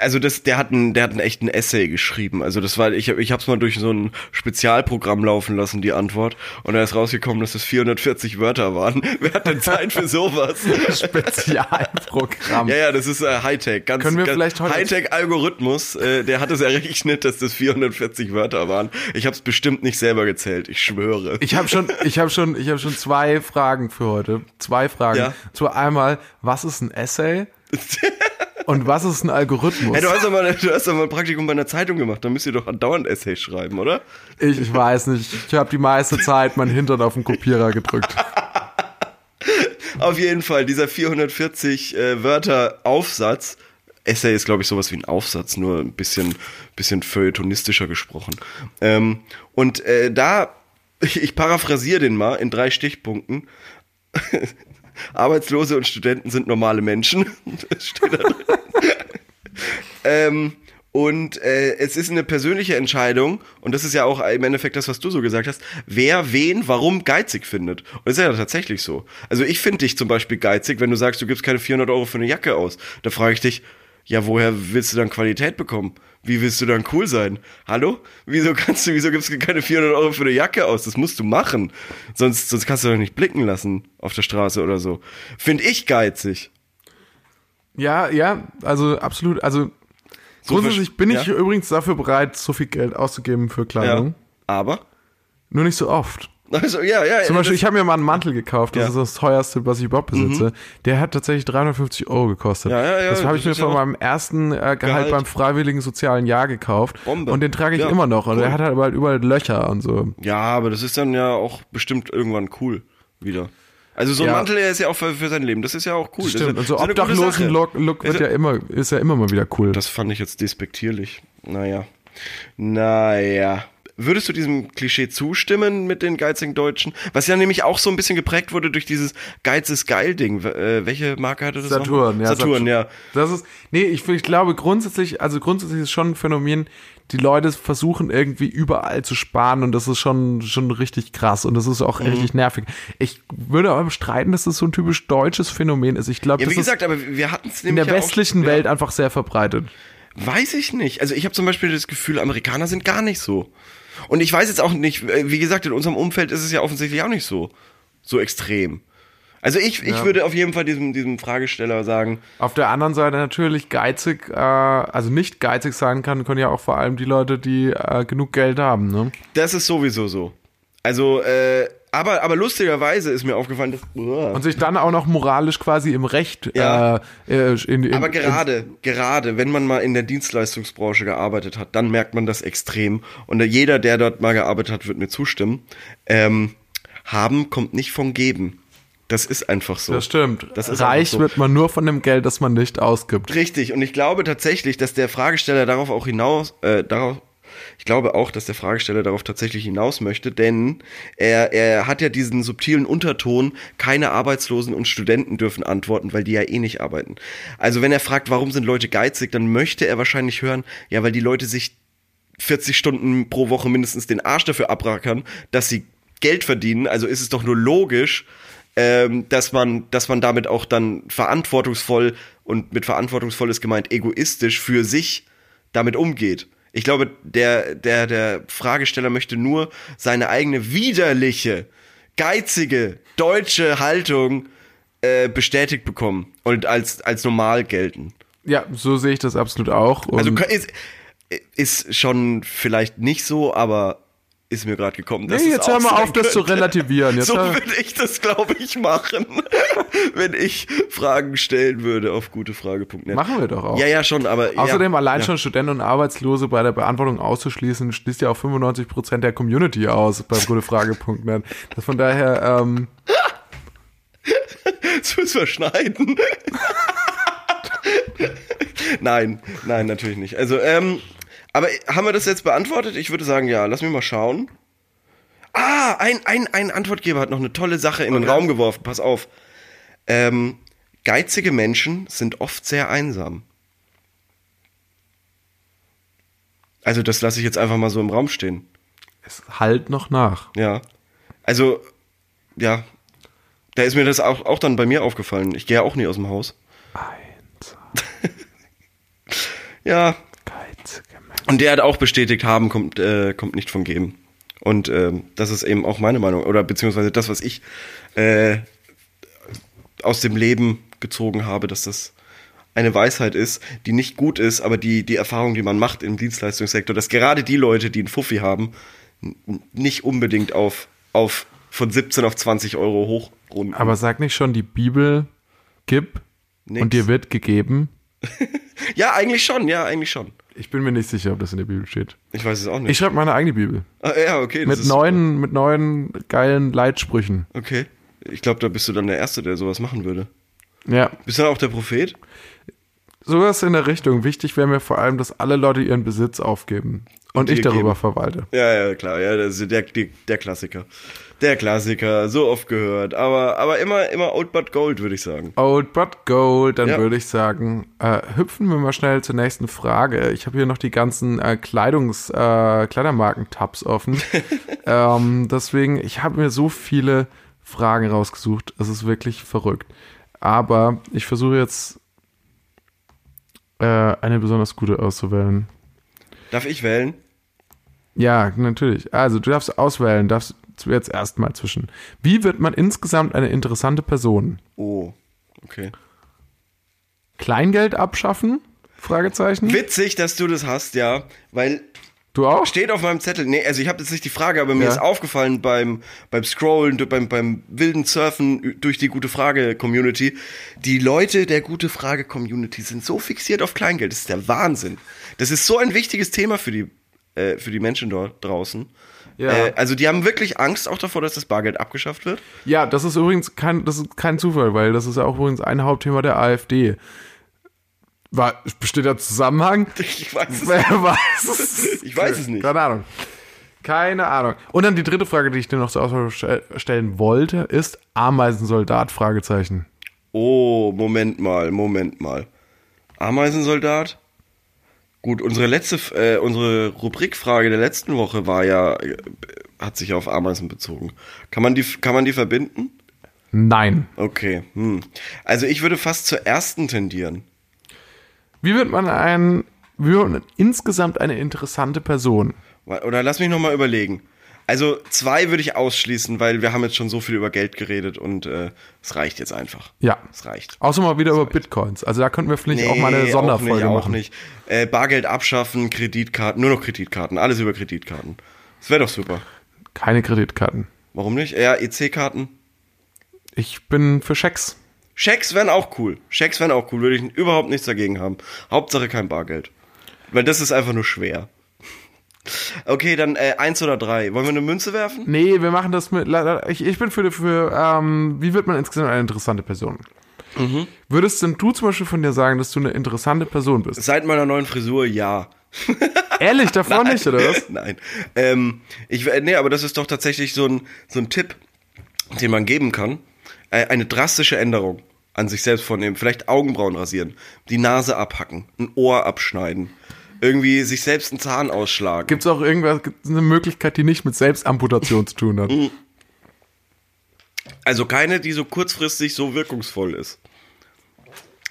also das, der hat einen, der hat einen echten Essay geschrieben. Also das war, ich, ich habe es mal durch so ein Spezialprogramm laufen lassen, die Antwort. Und da ist rausgekommen, dass es 440 Wörter waren. Wer hat denn Zeit für sowas? Spezialprogramm. ja, ja, das ist äh, Hightech. Ganz, Können wir ganz vielleicht heute- Hightech-Algorithmus. Äh, der hat es errechnet, dass das 440 Wörter waren. Ich habe es bestimmt nicht selber gezählt. Ich schwöre. Ich habe schon, ich habe schon, ich habe schon zwei Fragen für heute. Zwei Fragen. Ja. Zu einmal, was ist ein Essay? Und was ist ein Algorithmus? Hey, du hast doch mal, du hast doch mal ein Praktikum bei einer Zeitung gemacht. Da müsst ihr doch andauernd Essays schreiben, oder? Ich, ich weiß nicht. Ich habe die meiste Zeit meinen Hintern auf den Kopierer gedrückt. Auf jeden Fall, dieser 440 äh, Wörter Aufsatz. Essay ist, glaube ich, sowas wie ein Aufsatz, nur ein bisschen, bisschen feuilletonistischer gesprochen. Ähm, und äh, da, ich, ich paraphrasiere den mal in drei Stichpunkten. Arbeitslose und Studenten sind normale Menschen. Das steht da drin. Ähm, und äh, es ist eine persönliche Entscheidung, und das ist ja auch im Endeffekt das, was du so gesagt hast, wer wen warum geizig findet. Und das ist ja tatsächlich so. Also ich finde dich zum Beispiel geizig, wenn du sagst, du gibst keine 400 Euro für eine Jacke aus. Da frage ich dich, ja, woher willst du dann Qualität bekommen? Wie willst du dann cool sein? Hallo? Wieso kannst du, wieso gibst du keine 400 Euro für eine Jacke aus? Das musst du machen. Sonst, sonst kannst du doch nicht blicken lassen auf der Straße oder so. Finde ich geizig. Ja, ja, also absolut. Also So grundsätzlich bin ich ja? übrigens dafür bereit, so viel Geld auszugeben für Ja. Kleidung. Aber? Nur nicht so oft. Also, ja, ja. Zum Beispiel, ich habe mir mal einen Mantel gekauft, das Ja. Mhm. ist das teuerste, was ich überhaupt besitze. Der hat tatsächlich 350 Euro gekostet. Ja, ja, ja, das habe ich mir ja von meinem ersten äh, Gehalt, Gehalt. beim freiwilligen sozialen Jahr gekauft. Bombe. Und den trage ich Ja, immer noch. Und cool. der hat halt überall, überall Löcher und so. Ja, aber das ist dann ja auch bestimmt irgendwann cool wieder. Also so ein Ja. Mantel, der ist ja auch für, für sein Leben. Das ist ja auch cool. Stimmt. Das Und ist, so ist eine gute Sache. Obdachlosen-Look Look wird ja immer, ist ja immer mal wieder cool. Das fand ich jetzt despektierlich. Naja. Naja. Würdest du diesem Klischee zustimmen mit den geizigen Deutschen? Was ja nämlich auch so ein bisschen geprägt wurde durch dieses Geiz ist geil Ding. Äh, welche Marke hatte das? Saturn, noch? ja. Saturn, ja. Das ist, nee, ich, ich glaube grundsätzlich, also grundsätzlich ist schon ein Phänomen, die Leute versuchen irgendwie überall zu sparen und das ist schon, schon richtig krass und das ist Mhm. auch richtig nervig. Ich würde aber bestreiten, dass das so ein typisch deutsches Phänomen ist. Ich glaube, Ja, wie ist gesagt, aber wir hatten es in der ja auch- westlichen ja. Welt einfach sehr verbreitet. Weiß ich nicht. Also ich habe zum Beispiel das Gefühl, Amerikaner sind gar nicht so. Und ich weiß jetzt auch nicht, äh, wie gesagt, in unserem Umfeld ist es ja offensichtlich auch nicht so. So extrem. Also ich, ich Ja. würde auf jeden Fall diesem, diesem Fragesteller sagen, Auf der anderen Seite natürlich geizig, äh, also nicht geizig sein kann, können ja auch vor allem die Leute, die äh, genug Geld haben, ne? das ist sowieso so. Also, äh, aber, aber lustigerweise ist mir aufgefallen, dass. Uah. Und sich dann auch noch moralisch quasi im Recht Ja. äh, äh, in, in, Aber gerade, gerade, wenn man mal in der Dienstleistungsbranche gearbeitet hat, dann merkt man das extrem. Und jeder, der dort mal gearbeitet hat, wird mir zustimmen. Ähm, haben kommt nicht von geben. Das ist einfach so. Das stimmt. Das Reich so. wird man nur von dem Geld, das man nicht ausgibt. Richtig. Und ich glaube tatsächlich, dass der Fragesteller darauf auch hinaus, äh, darauf, ich glaube auch, dass der Fragesteller darauf tatsächlich hinaus möchte, denn er, er hat ja diesen subtilen Unterton, keine Arbeitslosen und Studenten dürfen antworten, weil die ja eh nicht arbeiten. Also wenn er fragt, warum sind Leute geizig, dann möchte er wahrscheinlich hören, ja, weil die Leute sich 40 Stunden pro Woche mindestens den Arsch dafür abrackern, dass sie Geld verdienen. Also ist es doch nur logisch, ähm, dass man, dass man damit auch dann verantwortungsvoll und mit verantwortungsvoll ist gemeint egoistisch für sich damit umgeht. Ich glaube, der, der, der Fragesteller möchte nur seine eigene widerliche, geizige, deutsche Haltung äh, bestätigt bekommen und als, als normal gelten. Ja, so sehe ich das absolut auch. Und Also ist, ist schon vielleicht nicht so, aber ist mir gerade gekommen. dass Nee, jetzt hör mal auf, das zu relativieren. Jetzt so würde ich das, glaube ich, machen, wenn ich Fragen stellen würde auf gutefrage.net. machen wir doch auch. Ja, ja, schon, aber Außerdem ja, allein ja. schon Studenten und Arbeitslose bei der Beantwortung auszuschließen, schließt ja auch 95% der Community aus bei gutefrage.net. Das von daher, ähm, Das müssen wir schneiden. nein, nein, natürlich nicht. Also, ähm, aber haben wir das jetzt beantwortet? Ich würde sagen, ja. Lass mich mal schauen. Ah, ein, ein, ein Antwortgeber hat noch eine tolle Sache in den Okay. Raum geworfen. Pass auf. Ähm, geizige Menschen sind oft sehr einsam. Also, das lasse ich jetzt einfach mal so im Raum stehen. es halt noch nach. Ja. Also, ja. Da ist mir das auch, auch dann bei mir aufgefallen. Ich gehe ja auch nie aus dem Haus. Eins. Ja. Und der hat auch bestätigt, haben kommt, äh, kommt nicht von geben. Und ähm, das ist eben auch meine Meinung, oder beziehungsweise das, was ich äh, aus dem Leben gezogen habe, dass das eine Weisheit ist, die nicht gut ist, aber die, die Erfahrung, die man macht im Dienstleistungssektor, dass gerade die Leute, die einen Fuffi haben, nicht unbedingt auf, auf von 17 auf 20 Euro hochrunden. Aber sag nicht schon, die Bibel gib Nix. und dir wird gegeben. ja, eigentlich schon, ja, eigentlich schon. Ich bin mir nicht sicher, ob das in der Bibel steht. Ich weiß es auch nicht. Ich schreibe meine eigene Bibel. ah, ja, okay. Mit neuen, mit neuen geilen Leitsprüchen. Okay. Ich glaube, da bist du dann der Erste, der sowas machen würde. Ja. Bist du dann auch der Prophet? Sowas in der Richtung. Wichtig wäre mir vor allem, dass alle Leute ihren Besitz aufgeben. Und, dir ich darüber geben. verwalte. Ja, ja, klar, ja, das ist der, die, der Klassiker. Der Klassiker, so oft gehört. Aber, aber immer, immer Old But Gold, würde ich sagen. Old but gold, dann Ja. würde ich sagen, äh, hüpfen wir mal schnell zur nächsten Frage. Ich habe hier noch die ganzen äh, Kleidungs, äh, Kleidermarken-Tabs offen. ähm, deswegen, ich habe mir so viele Fragen rausgesucht. Es ist wirklich verrückt. Aber ich versuche jetzt äh, eine besonders gute auszuwählen. Darf ich wählen? Ja, natürlich. Also, du darfst auswählen, darfst jetzt erstmal zwischen. Wie wird man insgesamt eine interessante Person? Oh, okay. Kleingeld abschaffen? Fragezeichen. Witzig, dass du das hast, ja, weil Du auch? steht auf meinem Zettel. Nee, also ich habe jetzt nicht die Frage, aber mir Ja. ist aufgefallen beim beim Scrollen, beim beim wilden Surfen durch die gute Frage Community, die Leute der gute Frage Community sind so fixiert auf Kleingeld, das ist der Wahnsinn. Das ist so ein wichtiges Thema für die äh, für die Menschen dort draußen. Ja. Äh, also die haben wirklich Angst auch davor, dass das Bargeld abgeschafft wird. Ja, das ist übrigens kein, das ist kein Zufall, weil das ist ja auch übrigens ein Hauptthema der AfD. War, besteht da Zusammenhang? Ich weiß es Wer weiß es? Ich weiß es nicht. Keine Ahnung. Keine Ahnung. Und dann die dritte Frage, die ich dir noch zur Auswahl stell- stellen wollte, ist Ameisensoldat? Fragezeichen. Oh, Moment mal, Moment mal. Ameisensoldat? Gut, unsere letzte, äh, unsere Rubrikfrage der letzten Woche war ja, äh, hat sich auf Ameisen bezogen. Kann man die, kann man die verbinden? Nein. Okay, hm. Also ich würde fast zur ersten tendieren. Wie wird man ein, wie wird man insgesamt eine interessante Person? Oder lass mich nochmal überlegen. Also zwei würde ich ausschließen, weil wir haben jetzt schon so viel über Geld geredet und äh, es reicht jetzt einfach. Ja. Es reicht. Außer mal wieder über Bitcoins. Also da könnten wir vielleicht auch mal eine Nee, Sonderfolge auch nicht, machen. Auch nicht. Äh, Bargeld abschaffen, Kreditkarten, nur noch Kreditkarten, alles über Kreditkarten. Das wäre doch super. Keine Kreditkarten. Warum nicht? Ja, EC-Karten. Ich bin für Schecks. Schecks wären auch cool. Schecks wären auch cool, würde ich überhaupt nichts dagegen haben. Hauptsache kein Bargeld. Weil das ist einfach nur schwer. Okay, dann äh, eins oder drei. Wollen wir eine Münze werfen? Nee, wir machen das mit. Ich, ich bin für, für ähm, wie wird man insgesamt eine interessante Person? Mhm. Würdest denn du zum Beispiel von dir sagen, dass du eine interessante Person bist? Seit meiner neuen Frisur, ja. Ehrlich, davor nicht, oder was? Nein. Ähm, ich, äh, nee, aber das ist doch tatsächlich so ein, so ein Tipp, den man geben kann. Äh, eine drastische Änderung an sich selbst vornehmen. Vielleicht Augenbrauen rasieren, die Nase abhacken, ein Ohr abschneiden, irgendwie sich selbst einen Zahn ausschlagen. Gibt es auch irgendwas, gibt's eine Möglichkeit, die nicht mit Selbstamputation zu tun hat? Also keine, die so kurzfristig so wirkungsvoll ist.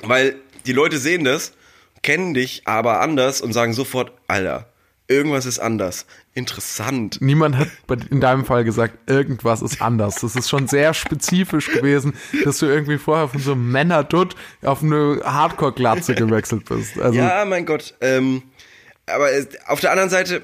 Weil die Leute sehen das, kennen dich aber anders und sagen sofort, Alter, irgendwas ist anders. Interessant. Niemand hat in deinem Fall gesagt, irgendwas ist anders. Das ist schon sehr spezifisch gewesen, dass du irgendwie vorher von so einem Männerdutt auf eine Hardcore-Glatze gewechselt bist. Also, Ja, mein Gott. Ähm, aber es- auf der anderen Seite,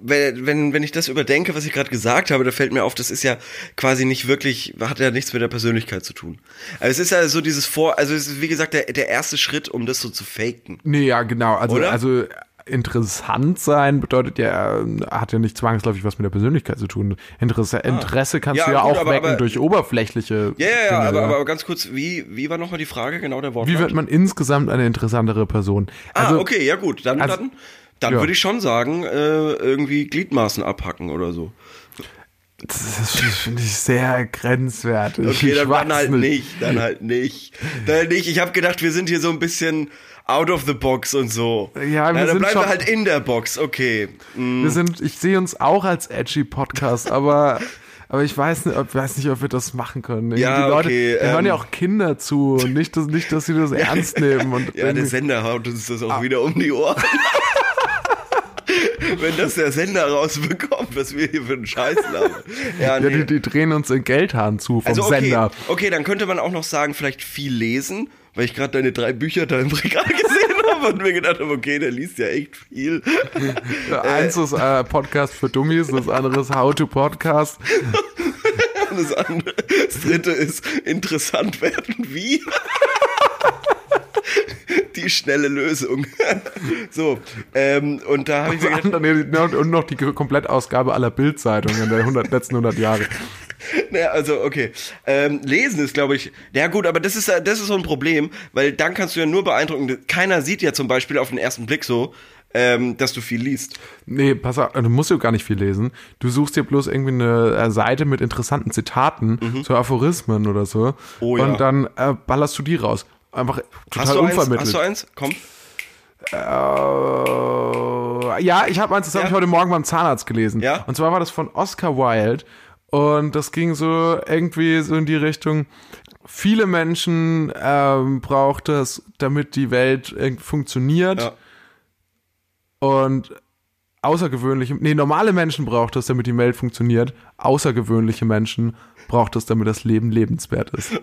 wenn, wenn, wenn ich das überdenke, was ich gerade gesagt habe, da fällt mir auf, das ist ja quasi nicht wirklich, hat ja nichts mit der Persönlichkeit zu tun. Also es ist ja so dieses Vor, also es ist wie gesagt der, der erste Schritt, um das so zu faken. Nee, ja, genau. Also, Oder? also interessant sein bedeutet ja, äh, hat ja nicht zwangsläufig was mit der Persönlichkeit zu tun. Interesse, Interesse kannst Ja, du ja gut, auch aber- wecken aber- durch oberflächliche Ja, ja, ja, aber, aber ganz kurz, wie, wie war nochmal die Frage, genau der Wortlaut? Wie wird man insgesamt eine interessantere Person? ah, Also, okay, ja gut, dann, also- dann, dann ja. würde ich schon sagen, äh, irgendwie Gliedmaßen abhacken oder so. Das, finde ich sehr grenzwertig. Okay, dann, dann halt nicht, dann halt nicht. Dann nicht. Ich habe gedacht, wir sind hier so ein bisschen out of the box und so. Ja, wir dann sind bleiben schon- wir halt in der Box, okay. Mm, Wir sind, ich sehe uns auch als edgy Podcast, aber, aber ich weiß nicht, ob, weiß nicht, ob wir das machen können. Ja, die Leute, okay, da hören ähm. ja auch Kinder zu und nicht, dass, nicht, dass sie das ernst nehmen. Und Ja, der Sender haut uns das Ah. auch wieder um die Ohren. Wenn das der Sender rausbekommt, was wir hier für einen Scheiß labern. Ja, ja, nee. die, die drehen uns den Geldhahn zu vom also okay, Sender. okay, dann könnte man auch noch sagen, vielleicht viel lesen, weil ich gerade deine drei Bücher da im Regal gesehen habe und mir gedacht habe, okay, der liest ja echt viel. Eins ist äh, Podcast für Dummies, das andere ist How to Podcast. Und das andere, das dritte ist interessant werden wie. Die schnelle Lösung. So, ähm, und da habe ich gedacht, andere, und noch die Komplettausgabe aller Bildzeitungen der 100, letzten 100 Jahre. Naja, also okay. Ähm, lesen ist, glaube ich. Ja gut, aber das ist das ist so ein Problem, weil dann kannst du ja nur beeindrucken. Keiner sieht ja zum Beispiel auf den ersten Blick so, ähm, dass du viel liest. Nee, pass auf, du musst ja gar nicht viel lesen. Du suchst dir bloß irgendwie eine äh, Seite mit interessanten Zitaten, so Aphorismen oder so. Mhm. Oh ja. Und dann äh, ballerst du die raus. Einfach total Hast du eins? unvermittelt. Hast du eins? Komm. Äh, ja, ich habe eins, das habe Ja? ich heute Morgen beim Zahnarzt gelesen. Ja? Und zwar war das von Oscar Wilde. Und das ging so irgendwie so in die Richtung, viele Menschen ähm, braucht es, damit die Welt funktioniert. Ja. Und außergewöhnliche, nee, normale Menschen braucht es, damit die Welt funktioniert. Außergewöhnliche Menschen braucht es, damit das Leben lebenswert ist.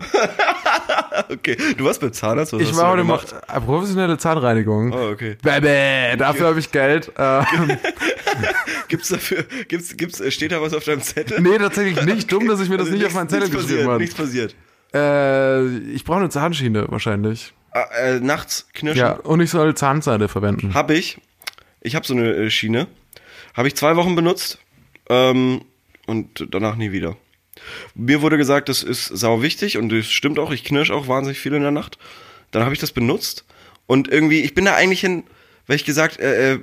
Okay. Du warst beim Zahnarzt? Was Ich war du heute gemacht? äh, professionelle Zahnreinigung. Oh, okay. Bäh, dafür habe ich Geld. Ähm, Gibt's dafür, gibt's, gibt's, äh, steht da was auf deinem Zettel? nee, tatsächlich nicht. Dumm, dass ich mir das Also nicht auf meinen Zettel nichts geschrieben habe. Nichts passiert. Äh, ich brauche eine Zahnschiene wahrscheinlich. Ah, äh, nachts knirschen. Ja, und ich soll Zahnseide verwenden. Hab ich. Ich habe so eine äh, Schiene. Habe ich zwei Wochen benutzt ähm, und danach nie wieder. Mir wurde gesagt, das ist sau wichtig und das stimmt auch. Ich knirsch auch wahnsinnig viel in der Nacht. Dann habe ich das benutzt und irgendwie, ich bin da eigentlich hin, weil ich gesagt, äh, äh,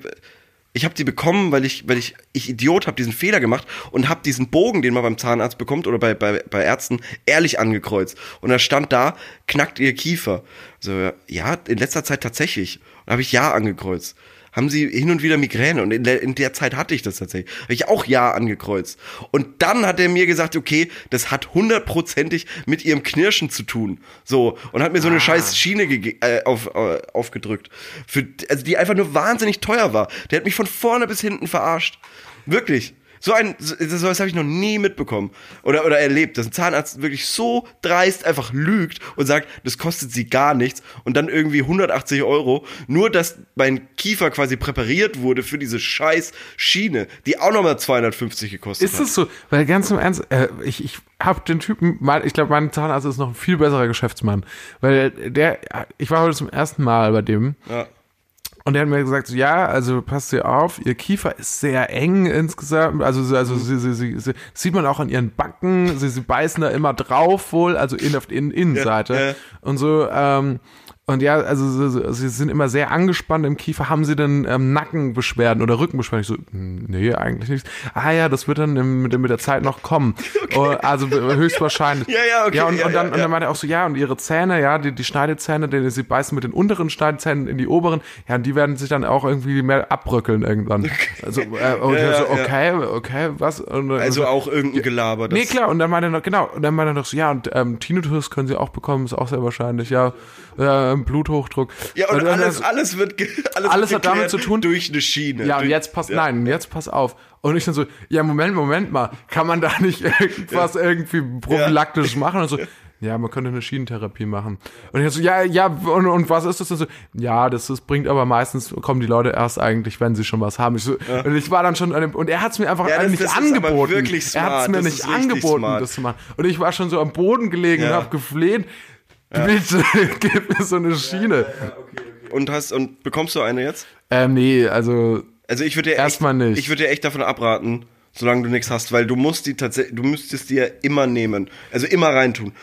ich habe die bekommen, weil ich, weil ich, ich Idiot habe diesen Fehler gemacht und habe diesen Bogen, den man beim Zahnarzt bekommt oder bei, bei, bei Ärzten, ehrlich angekreuzt. Und da stand da, knackt ihr Kiefer. So, ja, in letzter Zeit tatsächlich. Und habe ich Ja angekreuzt. Haben sie hin und wieder Migräne und in der, in der Zeit hatte ich das tatsächlich. Habe ich auch Ja angekreuzt. Und dann hat er mir gesagt, okay, das hat hundertprozentig mit ihrem Knirschen zu tun. So, und hat mir so eine scheiß Schiene äh, auf, äh, aufgedrückt. Für, also die einfach nur wahnsinnig teuer war. Der hat mich von vorne bis hinten verarscht. Wirklich. So ein, so, sowas habe ich noch nie mitbekommen oder, oder erlebt, dass ein Zahnarzt wirklich so dreist einfach lügt und sagt, das kostet sie gar nichts und dann irgendwie 180 Euro, nur dass mein Kiefer quasi präpariert wurde für diese scheiß Schiene, die auch nochmal 250 gekostet Ist hat. es so? Weil ganz im Ernst, äh, ich, ich habe den Typen, mal, ich glaube, mein Zahnarzt ist noch ein viel besserer Geschäftsmann. Weil der, ich war heute zum ersten Mal bei dem Ja. Und der hat mir gesagt, so, ja, also passt ihr auf, ihr Kiefer ist sehr eng insgesamt, also, so- also sie, sie, sie, sie, das sieht man auch an ihren Backen, sie, sie beißen da immer drauf wohl, also in, auf die In- Innenseite. Ja, ja. und so, ähm, und ja, also so- so, sie sind immer sehr angespannt im Kiefer. Haben sie denn ähm, Nackenbeschwerden oder Rückenbeschwerden? Ich so, "Hm, nee, eigentlich nicht. Ah ja, das wird dann im, mit, mit der Zeit noch kommen. Oh, also höchstwahrscheinlich. Ja, ja, okay, Ja, und, ja, und, dann, ja, und dann meinte er auch so, ja, und ihre Zähne, ja, die, die Schneidezähne, die, sie beißen mit den unteren Schneidezähnen in die oberen, ja, und die werden sich dann auch irgendwie mehr abbröckeln irgendwann. Also, äh, und Ja, so, okay, okay, was? Und, Also auch irgendein Gelaber. Das Nee, klar, und dann meinte er noch, genau, und dann meinte er noch so, ja, und ähm, Tinnitus können sie auch bekommen, ist auch sehr wahrscheinlich, ja, äh, Bluthochdruck. Ja, und, dann- alles, alles wird, alles, Alles wird hat damit zu tun- durch eine Schiene. Ja, und jetzt pass, ja. nein, jetzt pass auf. Und ich dann so, ja, Moment, Moment mal, kann man da nicht irgendwas irgendwie prophylaktisch machen? Und so, ja, man könnte eine Schienentherapie machen. Und ich so, ja, ja, und, und was ist das denn so? Ja, das, das bringt aber meistens, kommen die Leute erst eigentlich, wenn sie schon was haben. Ich so, Und ich war dann schon an dem, und er hat es mir einfach Ja, das- nicht das angeboten. wirklich er hat es smart, mir nicht angeboten, smart. das zu machen. Und ich war schon so am Boden gelegen und Ja. habe gefleht, bitte, gib mir so eine Schiene. Und hast, und bekommst du eine jetzt? Ähm, nee, also, Also ich würde dir Erstmal echt, nicht. Ich würde dir echt davon abraten, solange du nichts hast, weil du musst die tatsächlich, du müsstest die ja immer nehmen, also immer reintun.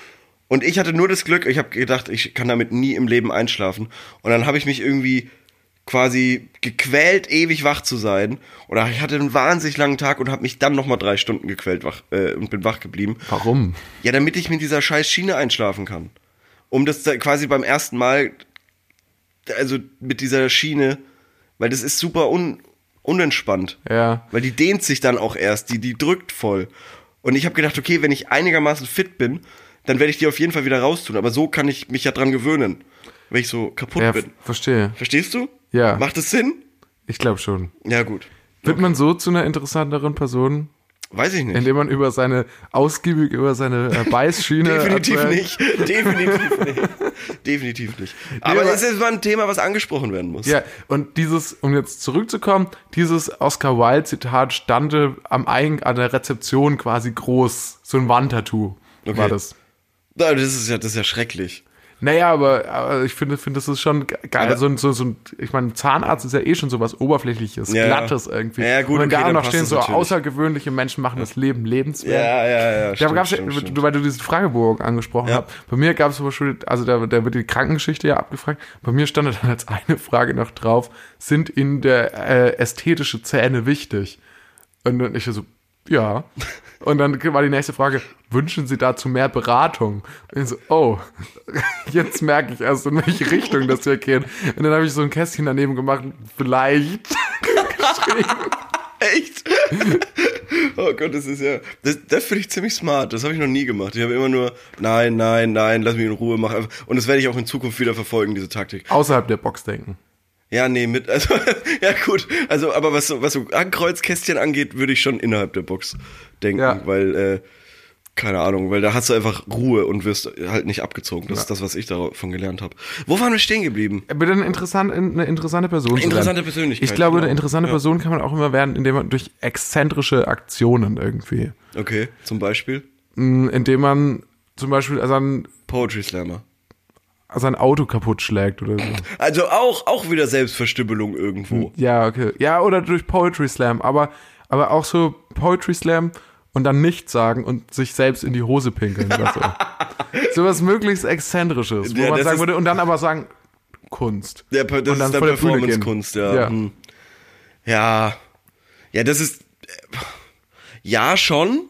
Und ich hatte nur das Glück, ich habe gedacht, ich kann damit nie im Leben einschlafen. Und dann habe ich mich irgendwie quasi gequält, ewig wach zu sein. Oder ich hatte einen wahnsinnig langen Tag und habe mich dann nochmal drei Stunden gequält wach äh, und bin wach geblieben. warum? Ja, damit ich mit dieser scheiß Schiene einschlafen kann. Um das da quasi beim ersten Mal, also mit dieser Schiene, weil das ist super un, unentspannt. Ja. Weil die dehnt sich dann auch erst, die, die drückt voll. Und ich habe gedacht, okay, wenn ich einigermaßen fit bin, dann werde ich die auf jeden Fall wieder raustun. Aber so kann ich mich ja dran gewöhnen, wenn ich so kaputt Ja, bin. verstehe. Verstehst du? Ja. Macht es Sinn? Ich glaube schon. Ja, gut. Wird man so zu einer interessanteren Person, Weiß ich nicht. indem man über seine, ausgiebig über seine äh, Beißschiene. Definitiv nicht. Definitiv nicht. Definitiv nicht. Aber aber- es ist mal ein Thema, was angesprochen werden muss. Ja, und dieses, um jetzt zurückzukommen, dieses Oscar Wilde-Zitat stande am Eing an der Rezeption quasi groß, so ein Wandtattoo Okay. war das. Das ist ja, das ist ja schrecklich. Naja, aber, aber ich finde, finde, das ist schon ge- geil. Aber- so, ein- so, so ein, ich meine, Zahnarzt ist ja eh schon so was Oberflächliches, Ja. Glattes irgendwie. Ja, gut, Und wenn okay, da noch stehen, so natürlich. außergewöhnliche Menschen machen das Leben lebenswert. Ja, ja, ja. Ja, stimmt, gab's stimmt, ja, stimmt. du, weil du diesen Fragebogen angesprochen Ja. hast. Bei mir gab es zum Beispiel, also da, da wird die Krankengeschichte ja abgefragt. Bei mir stand dann als eine Frage noch drauf, sind Ihnen der äh, ästhetische Zähne wichtig? Und dann ich so, ja. Und dann war die nächste Frage, wünschen Sie dazu mehr Beratung? Und ich so, oh, jetzt merke ich erst, in welche Richtung das hier geht. Und dann habe ich so ein Kästchen daneben gemacht, vielleicht geschrieben. Echt? oh Gott, das ist ja. Das, das finde ich ziemlich smart. Das habe ich noch nie gemacht. Ich habe immer nur, nein, nein, nein, lass mich in Ruhe machen. Und das werde ich auch in Zukunft wieder verfolgen, diese Taktik. Außerhalb der Box denken. Ja, nee, mit, also, ja gut. Also, aber was so, was so Ankreuzkästchen angeht, würde ich schon innerhalb der Box denken, Ja. weil, äh, keine Ahnung, weil da hast du einfach Ruhe und wirst halt nicht abgezogen. Das ist das, was ich davon gelernt habe. Wo waren wir stehen geblieben? Bitte eine interessante, eine interessante Person. Interessante. Persönlichkeit, Ich glaube, genau. eine interessante Ja. Person kann man auch immer werden, indem man durch exzentrische Aktionen irgendwie. Okay, zum Beispiel Mm, Indem man zum Beispiel sein, Poetry Slammer. Sein Auto kaputt schlägt oder so. Also auch, auch wieder Selbstverstümmelung irgendwo. Ja, okay. Ja, oder durch Poetry Slam, aber, aber auch so Poetry Slam und dann nichts sagen und sich selbst in die Hose pinkeln oder so. so was möglichst Exzentrisches, wo Ja, man sagen würde, und dann aber sagen, Kunst. Der, das Und dann ist dann. Performance-Kunst, ja. Ja. Hm. ja. Ja, das ist. Ja, schon.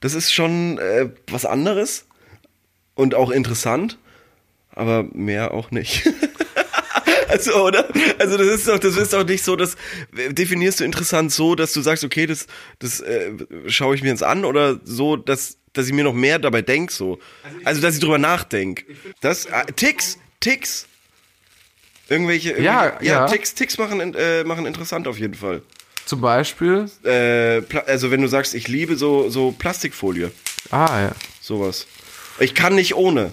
Das ist schon äh, was anderes. Und auch interessant. Aber mehr auch nicht. also, oder? Also, das ist doch, das ist doch nicht so, dass. Definierst du interessant so, dass du sagst, okay, das, das äh, schaue ich mir jetzt an oder so, dass, dass ich mir noch mehr dabei denke, so. Also, dass ich drüber nachdenke. Das, äh, Ticks, Ticks. Irgendwelche, irgendwelche Ja, ja. Ticks, Ticks machen, äh, machen interessant auf jeden Fall. Zum Beispiel, Äh, also wenn du sagst, ich liebe so, so Plastikfolie, ah ja. sowas. Ich kann nicht ohne.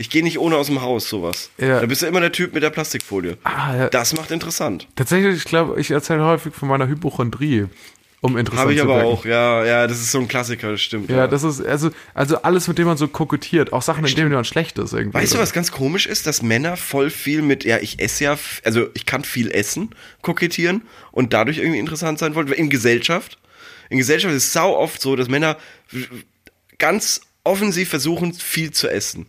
Ich gehe nicht ohne aus dem Haus, sowas. Ja. Da bist du immer der Typ mit der Plastikfolie. Ah, ja. Das macht interessant. Tatsächlich, ich glaube, ich erzähle häufig von meiner Hypochondrie, um interessant Habe ich zu aber auch, ja, ja, das ist so ein Klassiker, das stimmt. Ja, das ist, also, also alles, mit dem man so kokettiert, auch Sachen, in denen man schlecht ist irgendwie. Weißt du, was ganz komisch ist, dass Männer voll viel mit, ja, ich esse ja, also ich kann viel essen, kokettieren und dadurch irgendwie interessant sein wollen. In Gesellschaft. In Gesellschaft ist es sau oft so, dass Männer ganz offensiv versuchen, viel zu essen.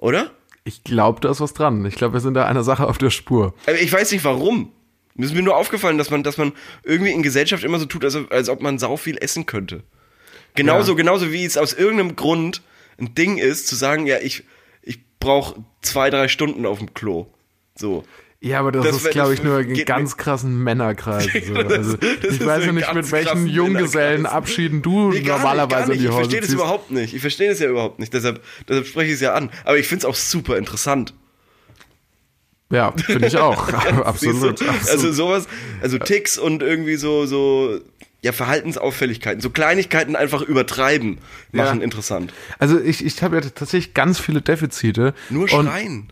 Oder? Ich glaube, da ist was dran. Ich glaube, wir sind da einer Sache auf der Spur. Ich weiß nicht warum. Mir ist mir nur aufgefallen, dass man, dass man irgendwie in Gesellschaft immer so tut, als, als ob man sau viel essen könnte. Genauso, Ja. genauso wie es aus irgendeinem Grund ein Ding ist, zu sagen, ja, ich, ich brauche zwei, drei Stunden auf dem Klo. So. Ja, aber das, Das ist, glaube ich, nur in geht ganz krassen Männerkreisen. So. Also, ich weiß ja ein nicht, mit welchen krassen Junggesellenabschieden du Nee, normalerweise nicht, nicht. in die Ich Hause verstehe das überhaupt nicht. Ich verstehe das ja überhaupt nicht. Deshalb, deshalb spreche ich es ja an. Aber ich finde es auch super interessant. Ja, finde ich auch. absolut, absolut. Also sowas, also Ticks und irgendwie so, so, ja, Verhaltensauffälligkeiten, so Kleinigkeiten einfach übertreiben, machen Ja. interessant. Also ich, ich habe ja tatsächlich ganz viele Defizite. Nur schreien.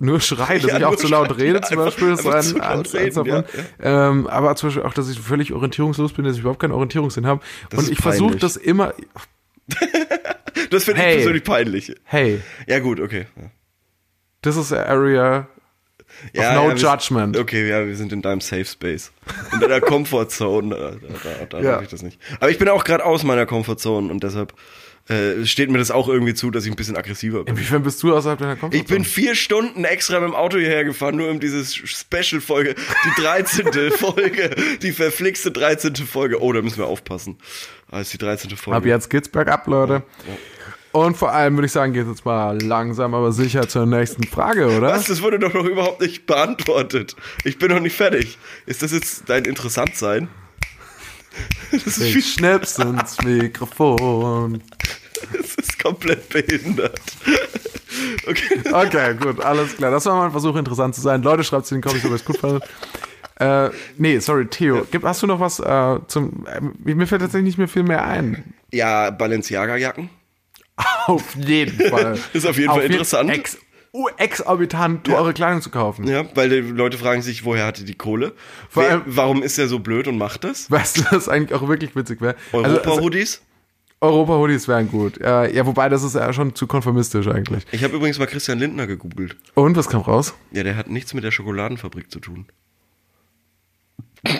Nur schreien, dass Ja, ich auch zu laut rede, zum Beispiel, ist ein, eins reden, ja, Ähm, aber zum Beispiel auch, dass ich völlig orientierungslos bin, dass ich überhaupt keinen Orientierungssinn habe. Das Und ist ich versuche das immer. Das finde Hey. ich persönlich peinlich. Hey, Ja, gut, okay. Ja. this is an area Ja, no wir sind- judgment. Okay, ja, wir sind in deinem Safe Space. In deiner Comfortzone. Da, da, da Ja. darf ich das nicht. Aber ich bin auch gerade aus meiner Comfortzone und deshalb äh, steht mir das auch irgendwie zu, dass ich ein bisschen aggressiver bin. Inwiefern bist du außerhalb deiner Ich Komfortzone? bin vier Stunden extra mit dem Auto hierher gefahren, nur um dieses Special-Folge, die 13. Folge, die verflixte 13. Folge. Oh, da müssen wir aufpassen. Ah, ist die 13. Folge. Ab jetzt geht's bergab, Leute. Und vor allem würde ich sagen, geht's jetzt mal langsam, aber sicher zur nächsten Frage, oder? Was? Das wurde doch noch überhaupt nicht beantwortet. Ich bin noch nicht fertig. Ist das jetzt dein Interessantsein? Das ist, Ich viel, schnips ins Mikrofon. das ist komplett behindert. Okay. Okay, gut, alles klar. Das war mal ein Versuch, interessant zu sein. Leute, schreibt es in den Comments, ob ihr es gut fandet. Äh, nee, sorry, Theo. Gib, hast du noch was äh, zum. Äh, mir fällt tatsächlich nicht mehr viel mehr ein. Ja, Balenciaga-Jacken. Auf jeden Fall. Ist auf jeden Fall interessant. Ex, exorbitant teure Kleidung zu kaufen. Ja, weil die Leute fragen sich, woher hatte die Kohle? Vor Wer, allem- warum ist er so blöd und macht das? Weißt du, was eigentlich auch wirklich witzig wäre? Also, Europa-Hoodies? Europa-Hoodies wären gut. Äh, ja, wobei das ist ja schon zu konformistisch eigentlich. Ich habe übrigens mal Christian Lindner gegoogelt. Und was kam raus? Ja, der hat nichts mit der Schokoladenfabrik zu tun.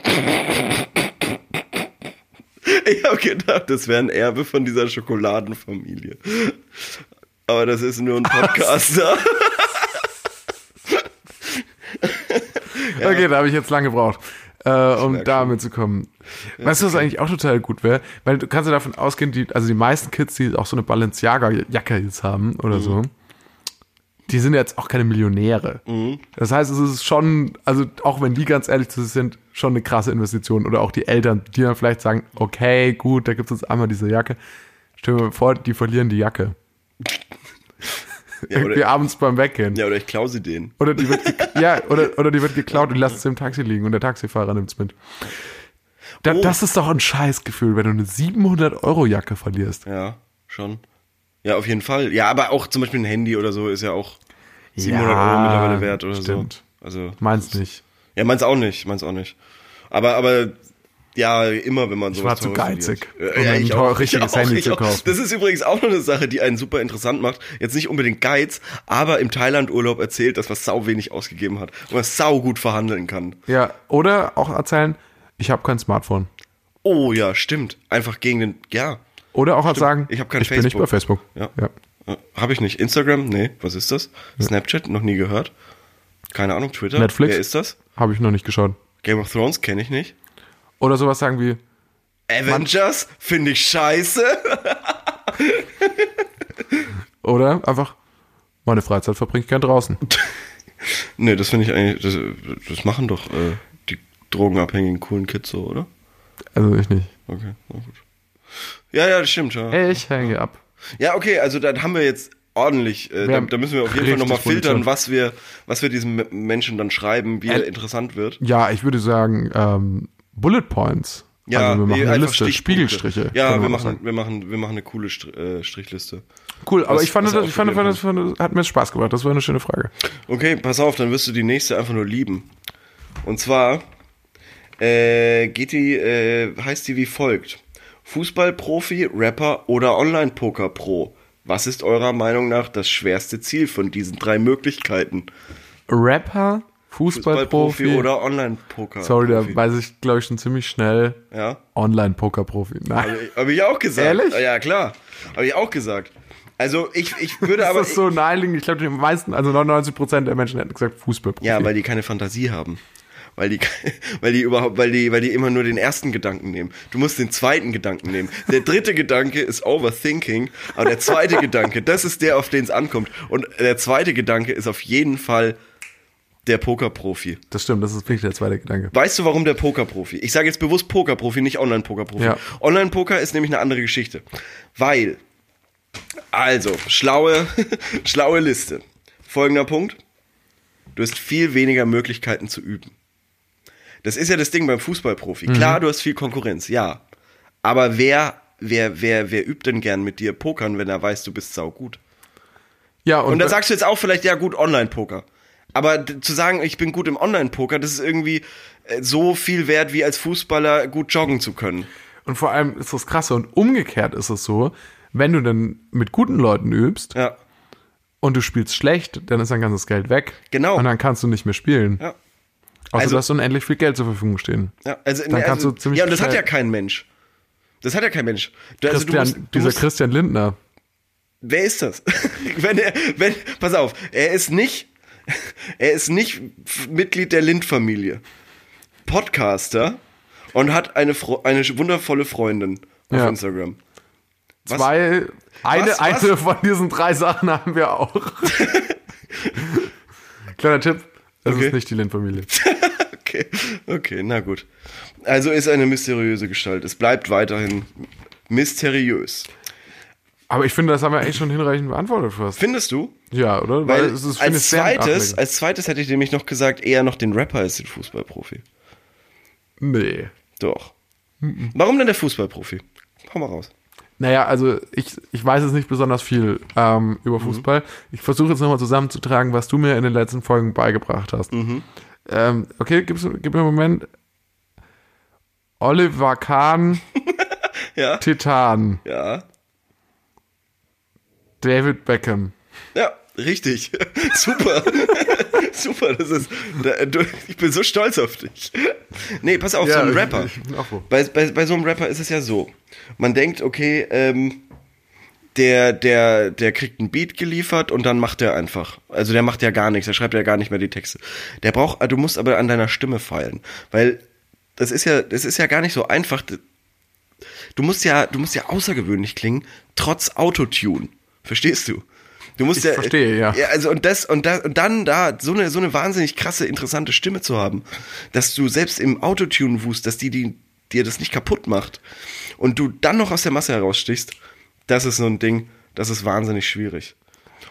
Ich habe gedacht, das wäre ein Erbe von dieser Schokoladenfamilie. Aber das ist nur ein Podcaster. Okay, da habe ich jetzt lange gebraucht, äh, um damit zu kommen. weißt du, was eigentlich auch total gut wäre? Weil du kannst ja davon ausgehen, die, also die meisten Kids, die auch so eine Balenciaga-Jacke jetzt haben oder so, die sind jetzt auch keine Millionäre. Das heißt, es ist schon, also auch wenn die ganz ehrlich zu sich sind, schon eine krasse Investition. Oder auch die Eltern, die dann vielleicht sagen, okay, gut, da gibt es jetzt einmal diese Jacke. Stell dir mal vor, die verlieren die Jacke. Ja, Irgendwie oder, abends beim Weggehen. ja, oder ich klaue sie denen. Oder die wird, ja, oder, oder die wird geklaut und lässt es im Taxi liegen und der Taxifahrer nimmt es mit. Da, Oh. Das ist doch ein Scheißgefühl, wenn du eine 700-Euro-Jacke verlierst. Ja, schon. Ja, auf jeden Fall. Ja, aber auch zum Beispiel ein Handy oder so ist ja auch 700 Euro mittlerweile wert oder stimmt. so. Also, Meinst nicht. ja, meins auch nicht, meins auch nicht. Aber, aber, ja, immer wenn man so war zu geizig, um ja, ein ich auch, richtiges ich auch, Handy ich zu kaufen. Das ist übrigens auch noch eine Sache, die einen super interessant macht. Jetzt nicht unbedingt Geiz, aber im Thailand-Urlaub erzählt, dass man sau wenig ausgegeben hat und man sau gut verhandeln kann. Ja, oder auch erzählen, ich habe kein Smartphone. Oh ja, stimmt. Einfach gegen den, ja. Oder auch sagen, Ich hab kein ich bin nicht bei Facebook. Facebook. Ja. ja. Habe ich nicht. Instagram? Nee, was ist das? Snapchat? Noch nie gehört. Keine Ahnung, Twitter? Netflix? Wer ist das? Habe ich noch nicht geschaut. Game of Thrones kenne ich nicht. Oder sowas sagen wie, Avengers finde ich scheiße. oder einfach, meine Freizeit verbringe ich gern draußen. nee, das finde ich eigentlich, das, das machen doch äh, die drogenabhängigen coolen Kids so, oder? Also ich nicht. Okay, na gut. Ja, ja, das stimmt, ja. Ich hänge ab. Ja, okay, also dann haben wir jetzt ordentlich, äh, da, da müssen wir auf jeden Fall nochmal filtern, was wir, was wir diesem Menschen dann schreiben, wie Äh, er interessant wird. Ja, ich würde sagen, ähm, Bullet Points. Ja, also wir machen eine einfach Liste. Spiegelstriche. Ja, wir machen, wir machen, wir machen eine coole Str äh, Strichliste. Cool, aber was- ich fand, das, ich fand, fand, ausprobieren das, fand, das hat mir Spaß gemacht. Das war eine schöne Frage. Okay, pass auf, dann wirst du die nächste einfach nur lieben. Und zwar äh, geht die, äh, heißt die wie folgt: Fußballprofi, Rapper oder Online-Poker-Pro. Was ist eurer Meinung nach das schwerste Ziel von diesen drei Möglichkeiten? Rapper, Fußballprofi. oder Online-Poker? Sorry, da weiß ich, glaube ich, schon ziemlich schnell. Ja, Online-Poker-Profi. Habe ich auch gesagt. Ehrlich? Ja, klar. Habe ich auch gesagt. Also ich, ich würde aber. das ist so naheliegend. Ich glaube, die meisten, also 99% der Menschen hätten gesagt Fußballprofi. Ja, weil die keine Fantasie haben. Weil die, weil die überhaupt, weil die, weil die immer nur den ersten Gedanken nehmen. Du musst den zweiten Gedanken nehmen. Der dritte Gedanke ist Overthinking, aber der zweite Gedanke, das ist der, auf den es ankommt. Und der zweite Gedanke ist auf jeden Fall der Pokerprofi. das stimmt, das ist wirklich der zweite Gedanke. Weißt du, warum der Pokerprofi? Ich sage jetzt bewusst Pokerprofi, nicht Online-Pokerprofi. Ja. Online-Poker ist nämlich eine andere Geschichte. Weil, also, schlaue, schlaue Liste. Folgender Punkt. Du hast viel weniger Möglichkeiten zu üben. Das ist ja das Ding beim Fußballprofi. Klar, du hast viel Konkurrenz, ja. Aber wer, wer, wer, wer übt denn gern mit dir Pokern, wenn er weiß, du bist saugut? Ja, und, Und da sagst du jetzt auch vielleicht, ja gut, Online-Poker. Aber zu sagen, ich bin gut im Online-Poker, das ist irgendwie äh, so viel wert, wie als Fußballer gut joggen zu können. und vor allem ist das krasse. Und umgekehrt ist es so, wenn du dann mit guten Leuten übst Ja, und du spielst schlecht, dann ist dein ganzes Geld weg. Genau. Und dann kannst du nicht mehr spielen. ja, Außer Also- du hast unendlich viel Geld zur Verfügung stehen. ja. Also, Dann kannst also, du ziemlich ja, und das hat ja kein Mensch. Das hat ja kein Mensch. Du, also, du Christian, musst, du dieser musst, Christian Lindner. wer ist das? wenn er, wenn, pass auf, er ist nicht, er ist nicht Mitglied der Lind-Familie. Podcaster und hat eine, Fro eine wundervolle Freundin auf Ja. Instagram. Was? Zwei, eine, Was? eine von diesen drei Sachen haben wir auch. Kleiner Tipp, das Okay. ist nicht die Lind-Familie. Okay, okay, na gut. Also ist eine mysteriöse Gestalt. Es bleibt weiterhin mysteriös. Aber ich finde, das haben wir eigentlich schon hinreichend beantwortet fast. Findest du? Ja, oder? Weil es ist, als, zweites, als zweites hätte ich nämlich noch gesagt, eher noch den Rapper als den Fußballprofi. Nee. Doch. Warum denn der Fußballprofi? Hau mal raus. Naja, also ich, ich weiß jetzt nicht besonders viel ähm, über Fußball. Ich versuche jetzt nochmal zusammenzutragen, was du mir in den letzten Folgen beigebracht hast. Ähm, okay, gib's, gib mir einen Moment. Oliver Kahn, Ja? Titan, Ja. David Beckham. Ja, richtig. Super. Super, das ist. Da, du, ich bin so stolz auf dich. Nee, pass auf, so ein ich- Rapper. ich froh. Bei, bei, bei so einem Rapper ist es ja so. Man denkt, okay, ähm, der, der, der kriegt einen Beat geliefert und dann macht er einfach. Also der macht ja gar nichts, der schreibt ja gar nicht mehr die Texte. Der braucht, du musst aber an deiner Stimme feilen. Weil das ist ja, das ist ja gar nicht so einfach. Du musst ja, du musst ja außergewöhnlich klingen, trotz Autotune. Verstehst du? Du musst Ich ja, verstehe, ja. ja. Also und das und, da, und dann da so eine so eine wahnsinnig krasse interessante Stimme zu haben, dass du selbst im Autotune wust, dass die, die dir das nicht kaputt macht und du dann noch aus der Masse herausstichst, das ist so ein Ding, das ist wahnsinnig schwierig.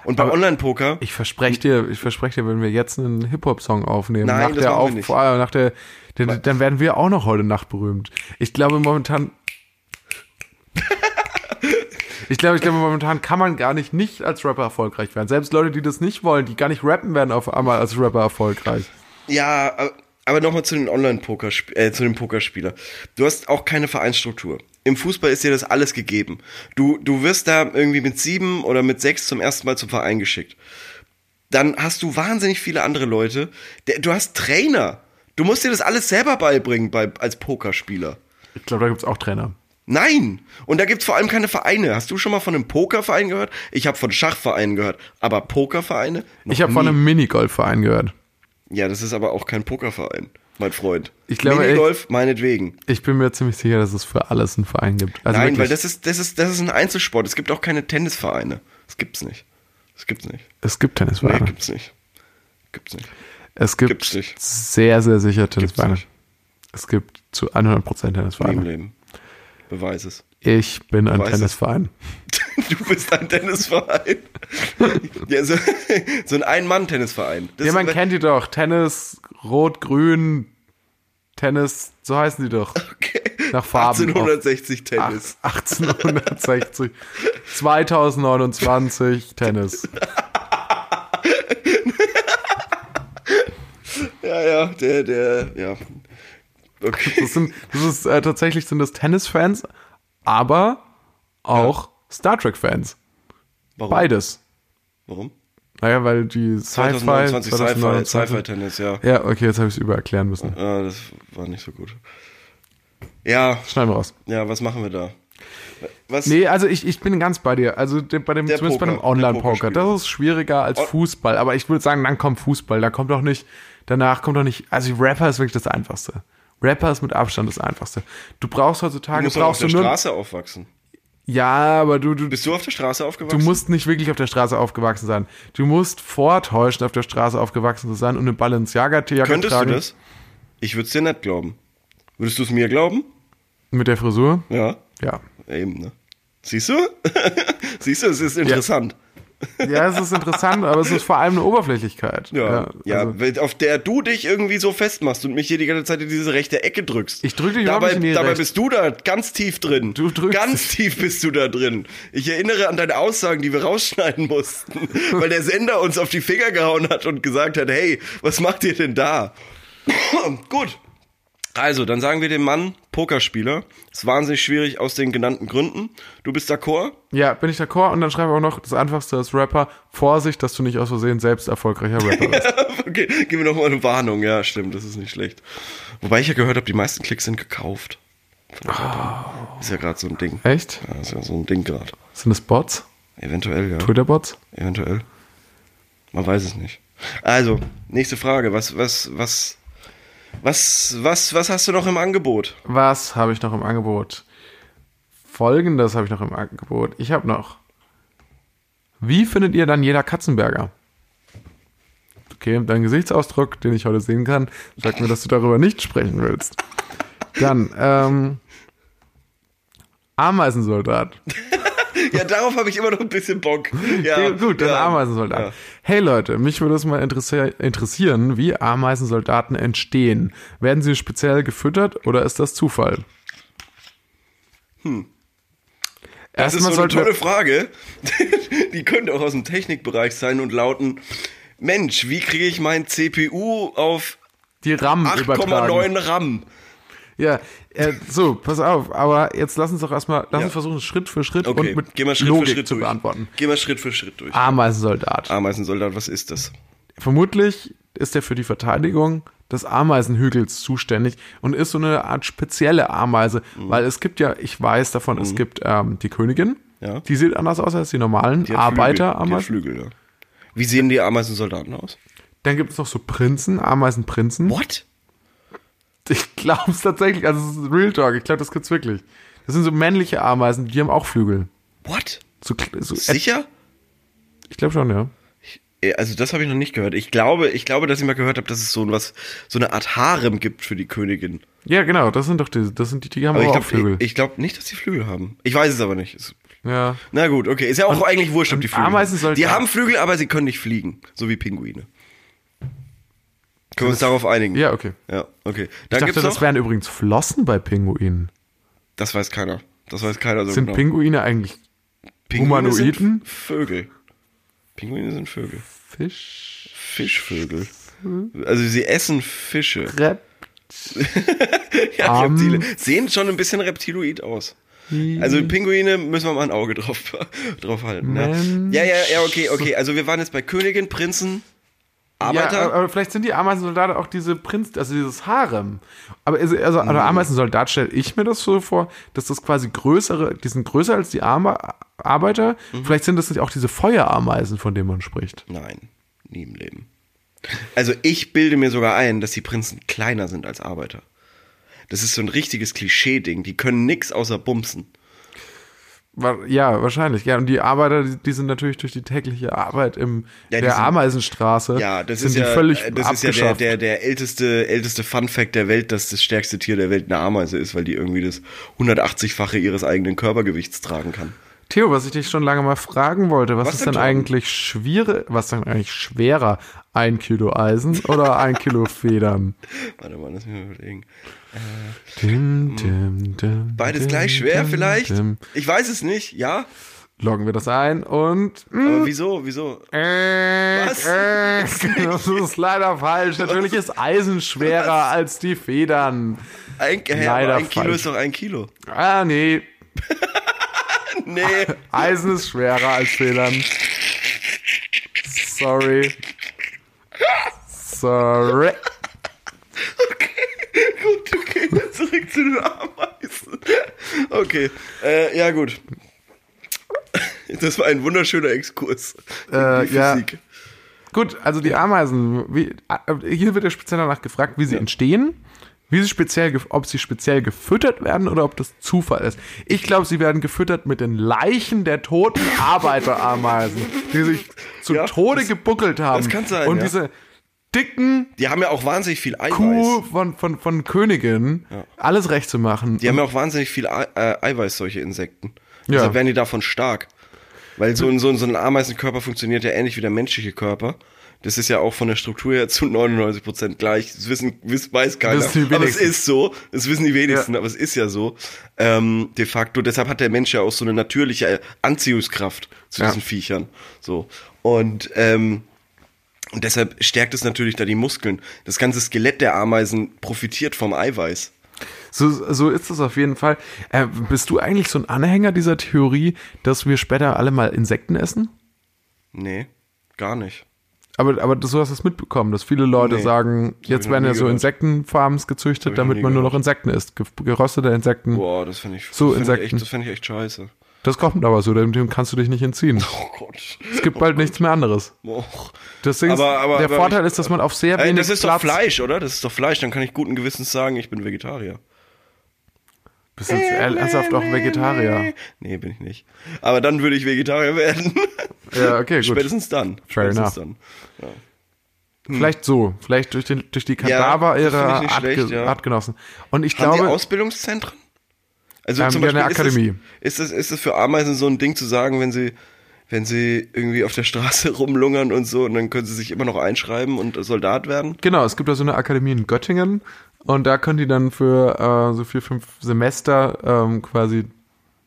Und beim Online-Poker, Ich verspreche dir, ich verspreche dir, wenn wir jetzt einen Hip-Hop-Song aufnehmen, Nein, nach der Auf, allem nach der, dann, dann werden wir auch noch heute Nacht berühmt. Ich glaube momentan, ich glaube, ich glaube momentan kann man gar nicht nicht als Rapper erfolgreich werden. Selbst Leute, die das nicht wollen, die gar nicht rappen, werden auf einmal als Rapper erfolgreich. ja, aber- aber nochmal zu den Online-Poker, äh, zu dem Pokerspieler. Du hast auch keine Vereinsstruktur. Im Fußball ist dir das alles gegeben. Du, du wirst da irgendwie mit sieben oder mit sechs zum ersten Mal zum Verein geschickt. Dann hast du wahnsinnig viele andere Leute. Du hast Trainer. Du musst dir das alles selber beibringen bei, als Pokerspieler. Ich glaube, da gibt's auch Trainer. Nein! Und da gibt's vor allem keine Vereine. Hast du schon mal von einem Pokerverein gehört? Ich habe von Schachvereinen gehört. Aber Pokervereine? Ich habe von einem Minigolf-Verein gehört. Ja, das ist aber auch kein Pokerverein, mein Freund. Ich glaube, Minigolf, meinetwegen. Ich bin mir ziemlich sicher, dass es für alles einen Verein gibt. Also Nein, wirklich, weil das ist, das ist, das ist ein Einzelsport. Es gibt auch keine Tennisvereine. Das gibt's nicht. Das gibt's nicht. es gibt Nee, Tennisvereine. gibt's nicht. Gibt's nicht. es gibt gibt's nicht. sehr, sehr sicher Tennisvereine. Es gibt zu 100% Nie im Tennisvereine. Leben. Beweis es. Ich bin ein es. Tennisverein. Du bist ein Tennisverein. ja, so, so ein Ein-Mann-Tennisverein. Ja, man kennt die doch. Tennis, Rot, Grün, Tennis, so heißen die doch. Okay. Nach Farben. 1860 Tennis. Ach, 1860. 2029 Tennis. Ja, ja, der, der, ja. Okay. Das sind, das ist, äh, tatsächlich sind das Tennisfans, aber auch Star Trek-Fans. Warum? Beides. Warum? Naja, weil die Sci-Fi. 2029 Sci-Fi, 2029 Sci-Fi-Tennis, ja. Ja, okay, jetzt habe ich es übererklären müssen. Ja, das war nicht so gut. Ja, Schneiden wir raus. ja, was machen wir da? Was? Nee, also ich, ich bin ganz bei dir. Also bei dem, Der zumindest bei Poker, dem Online-Poker, das ist schwieriger als Oh. Fußball. Aber ich würde sagen, dann kommt Fußball. Da kommt doch nicht, danach kommt doch nicht, also Rapper ist wirklich das Einfachste. Rapper ist mit Abstand das Einfachste. Du brauchst du heutzutage, musst doch auf brauchst der du Straße aufwachsen. ja, aber du, du, Bist du auf der Straße du aufgewachsen? musst nicht wirklich auf der Straße aufgewachsen sein. Du musst vortäuschen, auf der Straße aufgewachsen zu sein und eine Balenciaga-Jacke Könntest tragen. du das? Ich würde es dir nicht glauben. Würdest du es mir glauben? Mit der Frisur? Ja. Ja. Eben, ne? Siehst du? Siehst du, es ist interessant. Ja, es ist interessant, aber es ist vor allem eine Oberflächlichkeit. Ja, ja, also- weil- auf der du dich irgendwie so festmachst und mich hier die ganze Zeit in diese rechte Ecke drückst. Ich drück dich dabei, nicht Dabei rechte. bist du da ganz tief drin. Du drückst Ganz tief bist du da drin. Ich erinnere an deine Aussagen, die wir rausschneiden mussten, weil der Sender uns auf die Finger gehauen hat und gesagt hat, hey, was macht ihr denn da? Gut. Also, dann sagen wir dem Mann, Pokerspieler. Ist wahnsinnig schwierig aus den genannten Gründen. Du bist d'accord? Ja, bin ich d'accord. Und dann schreibe ich auch noch, das Einfachste als Rapper, Vorsicht, dass du nicht aus Versehen selbst erfolgreicher Rapper bist. Okay, gib mir noch mal eine Warnung. Ja, stimmt, das ist nicht schlecht. Wobei ich ja gehört habe, die meisten Klicks sind gekauft. Rappern. Ist ja gerade so ein Ding. Echt? Ja, ist ja so ein Ding gerade. Sind das Bots? Eventuell, ja. Twitter-Bots? Eventuell. Man weiß es nicht. Also, nächste Frage. Was, was, was, was, was, was hast du noch im Angebot? Was habe ich noch im Angebot? Folgendes habe ich noch im Angebot. Ich habe noch. Wie findet ihr dann jeder Katzenberger? Okay, dein Gesichtsausdruck, den ich heute sehen kann, sagt mir, dass du darüber nicht sprechen willst. Dann, ähm, Ameisensoldat. Ja, darauf habe ich immer noch ein bisschen Bock. Ja, Okay, gut, dann ja. Ameisensoldat. Ja. Hey Leute, mich würde es mal interessi interessieren, wie Ameisensoldaten entstehen. Werden sie speziell gefüttert oder ist das Zufall? Hm. Das ist so eine tolle Frage. Die könnte auch aus dem Technikbereich sein und lauten, Mensch, wie kriege ich mein CPU auf die RAM übertragen. 8,9 RAM? Ja, äh, so, pass auf, aber jetzt lass uns doch erstmal, lass Ja. uns versuchen, Schritt für Schritt Okay, und mit geh mal Schritt Logik für Schritt zu durch. beantworten. Geh mal Schritt für Schritt durch. Ameisensoldat. Ameisensoldat, was ist das? Vermutlich ist er für die Verteidigung des Ameisenhügels zuständig und ist so eine Art spezielle Ameise, Mhm. weil es gibt ja, ich weiß davon, es gibt ähm, die Königin, Ja. die sieht anders aus als die normalen Die Arbeiterameisen. Flügel, ja. Wie sehen die Ameisensoldaten aus? Dann gibt es noch so Prinzen, Ameisenprinzen. What? Ich glaube es tatsächlich, also es ist Real Talk, ich glaube, das gibt's wirklich. Das sind so männliche Ameisen, die haben auch Flügel. What? So, so, Sicher? ich glaube schon, ja. Äh, Also das habe ich noch nicht gehört. Ich glaube, ich glaube, dass ich mal gehört habe, dass es so was, so eine Art Harem gibt für die Königin. Ja, genau, das sind doch die, das sind die, die haben Aber ich auch glaube, Flügel. ich, ich glaube nicht, dass die Flügel haben. Ich weiß es aber nicht. Ist- ja. Na gut, okay. Ist ja auch eigentlich wurscht, ob die Flügel Ameisen haben. Die haben Flügel, aber sie können nicht fliegen. So wie Pinguine. Können wir uns darauf einigen? Ja, okay. Ja, okay. Ich Dann dachte, gibt's das wären übrigens Flossen bei Pinguinen. das weiß keiner. Das weiß keiner so Sind genau. Pinguine eigentlich Pinguine Humanoiden? Sind Vögel. Pinguine sind Vögel. Fisch? Fischvögel. Also sie essen Fische. Rep Ja, Am- Reptile. Sehen schon ein bisschen reptiloid aus. Also Pinguine müssen wir mal ein Auge drauf, drauf halten. Ne? Mensch. Ja, ja, ja, okay, okay. Also wir waren jetzt bei Königin, Prinzen, Arbeiter. Ja, aber vielleicht sind die Ameisensoldaten auch diese Prinz, also dieses Harem. Aber also, also also Ameisensoldat stelle ich mir das so vor, dass das quasi größere, die sind größer als die Arme, Arbeiter. Vielleicht sind das nicht auch diese Feuerameisen, von denen man spricht. Nein, nie im Leben. Also ich bilde mir sogar ein, dass die Prinzen kleiner sind als Arbeiter. Das ist so ein richtiges Klischee-Ding. Die können nix außer bumsen. Ja, wahrscheinlich. Ja, und die Arbeiter, die, sind natürlich durch die tägliche Arbeit im Ja, der sind- Ameisenstraße. Ja, das sind ist die ja, völlig das ist ja der, abgeschafft. der, der älteste, älteste Fun-Fact der Welt, dass das stärkste Tier der Welt eine Ameise ist, weil die irgendwie das 180-fache ihres eigenen Körpergewichts tragen kann. Theo, was ich dich schon lange mal fragen wollte, was, Was ist denn, denn eigentlich schwierig, was denn eigentlich schwerer? Ein Kilo Eisen oder ein Kilo Federn? Warte mal, lass mich mal überlegen. Dim, dim, dim, Beides dim, gleich schwer vielleicht? Ich weiß es nicht, ja. Loggen wir das ein und. Aber wieso, wieso? Äh, Was? äh, das ist leider falsch. Natürlich ist Eisen schwerer als die Federn. Ein, Leider ein Kilo falsch. ist doch ein Kilo. Ah, nee. Nee. Eisen ist schwerer als Federn. Sorry. Sorry. gut, okay. Zurück zu den Ameisen. Okay, äh, ja gut. Das war ein wunderschöner Exkurs. in Äh, ja. Physik. Gut, also die Ameisen, wie, äh, hier wird ja speziell danach gefragt, wie sie entstehen, wie sie speziell, ob sie speziell gefüttert werden oder ob das Zufall ist. Ich glaube, sie werden gefüttert mit den Leichen der toten Arbeiterameisen, die sich zu Ja, Tode das- gebuckelt haben. das kann sein, Und ja. diese dicken Die haben ja auch wahnsinnig viel Eiweiß. Kuh von, von, von Königin alles recht zu machen. Die haben ja auch wahnsinnig viel äh, Eiweiß, solche Insekten. Ja. Deshalb werden die davon stark. Weil so ein, so, ein, so ein Ameisenkörper funktioniert ja ähnlich wie der menschliche Körper. Das ist ja auch von der Struktur her zu 99% gleich. Das wissen, wiss, weiß keiner. Die aber es ist so. Das wissen die wenigsten, Ja. aber es ist ja so. Ähm, de facto. Deshalb hat der Mensch ja auch so eine natürliche Anziehungskraft zu Ja. diesen Viechern. So. Und, ähm, und deshalb stärkt es natürlich da die Muskeln. Das ganze Skelett der Ameisen profitiert vom Eiweiß. So, so ist es auf jeden Fall. Äh, bist du eigentlich so ein Anhänger dieser Theorie, dass wir später alle mal Insekten essen? Nee, gar nicht. Aber, aber du hast es mitbekommen, dass viele Leute Nee, sagen, jetzt werden ja so gehört. Insektenfarms gezüchtet, damit man nur noch gehört. Insekten isst. Ge geröstete Insekten. Boah, das finde ich, So, das Insekten. echt, das finde ich echt scheiße. Das kommt aber so, dem, kannst du dich nicht entziehen. Oh Gott. Es gibt bald nichts mehr anderes. Och. Deswegen Aber- aber- der aber Vorteil ich- ist, dass man auf sehr Ey, wenig das ist Platz... doch Fleisch, oder? Das ist doch Fleisch. Dann kann ich guten Gewissens sagen, ich bin Vegetarier. Bist du jetzt ernsthaft auch Vegetarier? Nee, bin ich nicht. Aber dann würde ich Vegetarier werden. Ja, okay, gut. Spätestens dann. Fair Spätestens enough. dann. Ja. Vielleicht so, vielleicht durch, den, durch die Kadaver Hm. das ihrer schlecht, Artge ja. Artgenossen. Und ich Haben die glaube, Ausbildungszentren? Also Ähm, zum ja, Beispiel eine Akademie. Ist es, ist, es, ist es für Ameisen so ein Ding zu sagen, wenn sie, wenn sie irgendwie auf der Straße rumlungern und so und dann können sie sich immer noch einschreiben und Soldat werden? genau, es gibt da so eine Akademie in Göttingen und da können die dann für äh, so vier, fünf Semester ähm, quasi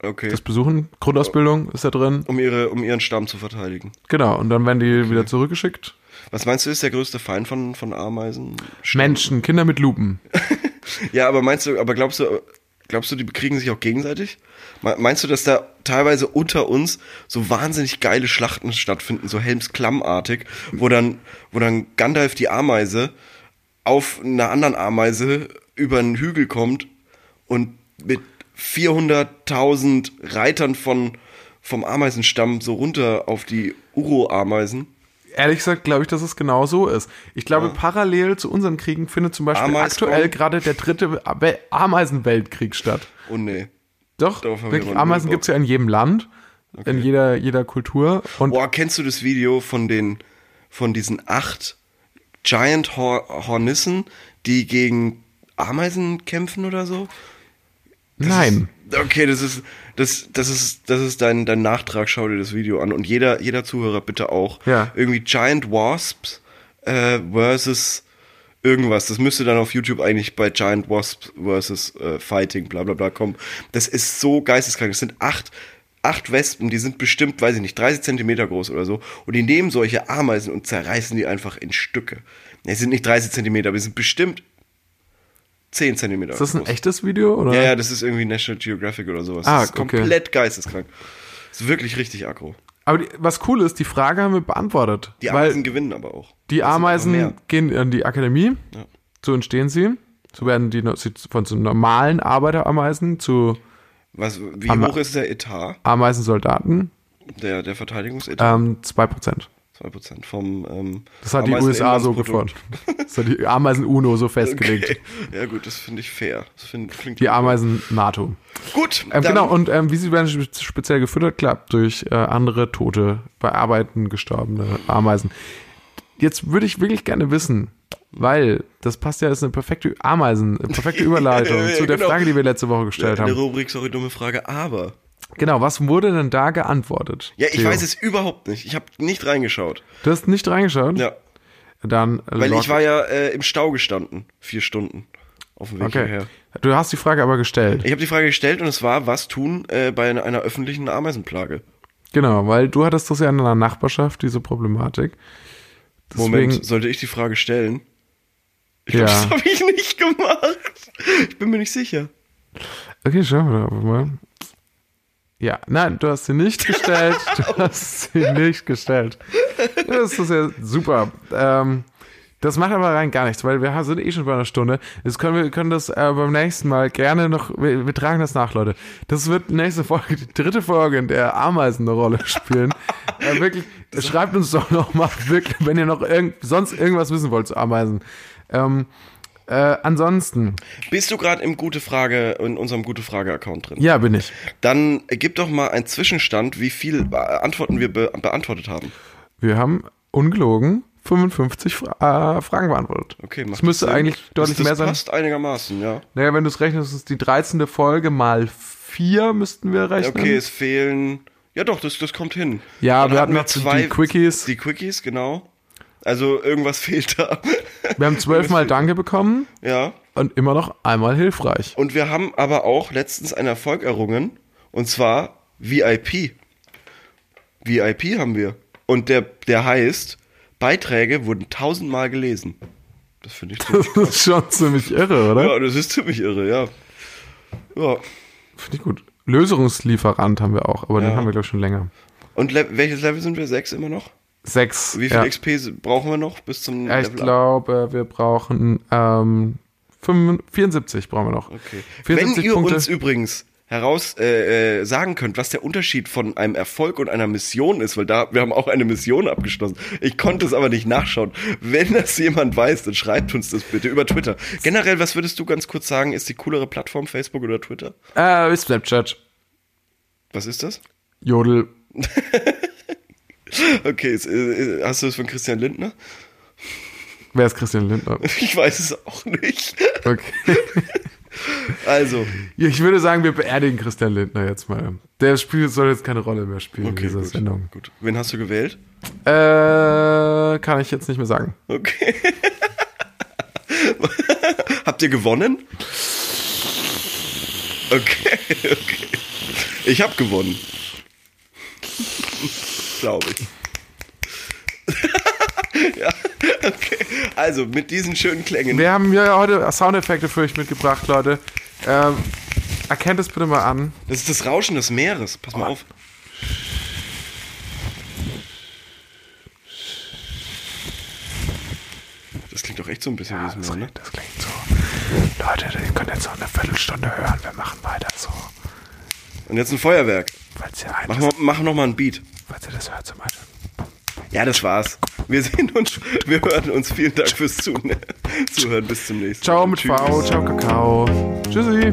Okay. das besuchen. Grundausbildung ist da drin. um, ihre, um ihren Stamm zu verteidigen. Genau, und dann werden die wieder zurückgeschickt. Was meinst du, ist der größte Feind von, von Ameisen? Menschen, Kinder mit Lupen. Ja, aber meinst du, aber glaubst du, glaubst du, die bekriegen sich auch gegenseitig? Me- Meinst du, dass da teilweise unter uns so wahnsinnig geile Schlachten stattfinden, so Helms-Klamm-artig, wo dann, wo dann Gandalf die Ameise auf einer anderen Ameise über einen Hügel kommt und mit 400.000 Reitern von, vom Ameisenstamm so runter auf die Uro-Ameisen? Ehrlich gesagt glaube ich, dass es genau so ist. Ich glaube, parallel zu unseren Kriegen findet zum Beispiel Ameiskorn? aktuell gerade der dritte We- Ameisenweltkrieg statt. Oh nee. Doch, wirklich, Ameisen gibt es ja in jedem Land, in jeder, jeder Kultur. Und Boah, kennst du das Video von den, von diesen acht Giant Hor Hornissen, die gegen Ameisen kämpfen oder so? nein. Okay, das ist, das, das ist, das ist dein, dein Nachtrag. Schau dir das Video an und jeder, jeder Zuhörer bitte auch. Ja. Irgendwie Giant Wasps äh, versus irgendwas. Das müsste dann auf YouTube eigentlich bei Giant Wasps versus äh, Fighting, bla bla bla kommen. Das ist so geisteskrank. Das sind acht, acht Wespen, die sind bestimmt, weiß ich nicht, 30 Zentimeter groß oder so. Und die nehmen solche Ameisen und zerreißen die einfach in Stücke. Die sind nicht 30 Zentimeter, aber die sind bestimmt 10 Zentimeter Ist das ein groß. echtes Video? Oder? Ja, ja, das ist irgendwie National Geographic oder sowas. Ah, das ist okay. komplett geisteskrank. Das ist wirklich richtig aggro. Aber die, was cool ist, die Frage haben wir beantwortet. Die Ameisen gewinnen aber auch. die Das Ameisen gehen in die Akademie, Ja. so entstehen sie. So werden die von so normalen Arbeiterameisen zu Was, wie Ama- hoch ist der Etat, Ameisensoldaten. der, der Verteidigungsetat? Ähm, 2%. 2% vom ähm, Das hat die USA so gefunden. Das hat die Ameisen-UNO so festgelegt. Okay. Ja gut, das finde ich fair. Das find, klingt Die Ameisen-NATO. Gut, Ähm, genau, und ähm, wie sie werden spe- speziell gefüttert? Klar, durch äh, andere tote, bei Arbeiten gestorbene Ameisen. Jetzt würde ich wirklich gerne wissen, weil das passt ja, ist eine perfekte Ameisen, eine perfekte Überleitung Ja, ja, zu der genau. Frage, die wir letzte Woche gestellt in der haben. Rubrik, sorry, dumme Frage, aber. Genau, was wurde denn da geantwortet? Ja, ich Theo? weiß es überhaupt nicht. Ich habe nicht reingeschaut. Du hast nicht reingeschaut? Ja, Dann äh, weil log- ich war ja äh, im Stau gestanden. Vier Stunden auf dem Weg Okay. hierher. Du hast die Frage aber gestellt. Ich habe die Frage gestellt und es war, was tun äh, bei einer, einer öffentlichen Ameisenplage? Genau, weil du hattest das ja in deiner Nachbarschaft, diese Problematik. Deswegen, Moment, sollte ich die Frage stellen? Ich glaube, Ja. das habe ich nicht gemacht. Ich bin mir nicht sicher. Okay, schauen wir aber mal. Ja, nein, du hast sie nicht gestellt. Du hast sie nicht gestellt. Das ist ja super. Ähm, das macht aber rein gar nichts, weil wir sind eh schon bei einer Stunde. Jetzt können wir können das äh, beim nächsten Mal gerne noch. Wir, wir tragen das nach, Leute. Das wird nächste Folge, die dritte Folge, in der Ameisen eine Rolle spielen. äh, wirklich, schreibt uns doch noch mal wirklich, wenn ihr noch irgend, sonst irgendwas wissen wollt zu Ameisen. Ähm, äh, ansonsten, Bist du gerade im Gute Frage, in unserem Gute Frage-Account drin? ja, bin ich. Dann gib doch mal einen Zwischenstand, wie viel äh, Antworten wir be beantwortet haben. Wir haben ungelogen 55 Fra äh, Fragen beantwortet. Okay, macht das müsste Sinn? eigentlich deutlich das, mehr das sein. passt einigermaßen, ja. Naja, wenn du es rechnest, ist die 13. Folge mal 4 müssten wir rechnen. Okay, es fehlen. Ja, doch, das, das kommt hin. Ja, Dann wir hatten hatten noch die Quickies. Die Quickies, genau. Also irgendwas fehlt da. wir haben zwölfmal Danke bekommen ja. und immer noch einmal hilfreich. Und wir haben aber auch letztens einen Erfolg errungen. Und zwar VIP. VIP haben wir. Und der, der heißt, Beiträge wurden tausendmal gelesen. Das finde ich ziemlich Das ist schon ziemlich irre, oder? Ja, das ist ziemlich irre, ja. Ja. Finde ich gut. Lösungslieferant haben wir auch, aber den Ja. haben wir, glaube ich, schon länger. Und le welches Level sind wir? Sechs immer noch? Sechs. Wie viel ja. XP brauchen wir noch bis zum Ja, ich Level glaube, wir brauchen ähm, 75, 74 brauchen wir noch. Okay. 74 Wenn ihr Punkte. uns übrigens heraus äh, äh, sagen könnt, was der Unterschied von einem Erfolg und einer Mission ist, weil da wir haben auch eine Mission abgeschlossen. Ich konnte es aber nicht nachschauen. Wenn das jemand weiß, dann schreibt uns das bitte über Twitter. Generell, was würdest du ganz kurz sagen, ist die coolere Plattform Facebook oder Twitter? Äh, Snapchat. Was ist das? Jodel. Okay, ist, äh, hast du das von Christian Lindner? Wer ist Christian Lindner? Ich weiß es auch nicht. Okay. Also, ich würde sagen, wir beerdigen Christian Lindner jetzt mal. Der Spiel soll jetzt keine Rolle mehr spielen in okay, dieser gut. Sendung. gut. Wen hast du gewählt? Äh, kann ich jetzt nicht mehr sagen. Okay. Habt ihr gewonnen? Okay, okay. Ich habe gewonnen. Glaube ich. ja, okay. Also, mit diesen schönen Klängen. Wir haben ja heute Soundeffekte für euch mitgebracht, Leute. Ähm, erkennt es bitte mal an. Das ist das Rauschen des Meeres. Pass mal auf. Das klingt doch echt so ein bisschen wie das ne? das klingt so. Leute, ihr könnt jetzt noch eine Viertelstunde hören. Wir machen weiter so. Und jetzt ein Feuerwerk. Falls ihr, Mach, mal, mach noch mal einen Beat. falls ihr das hört zum Beispiel. Ja, das war's. Wir sehen uns, wir hören uns. Vielen Dank fürs Zuhören. Bis zum nächsten Mal. Ciao mit Tschüss. V, ciao Kakao. Tschüssi.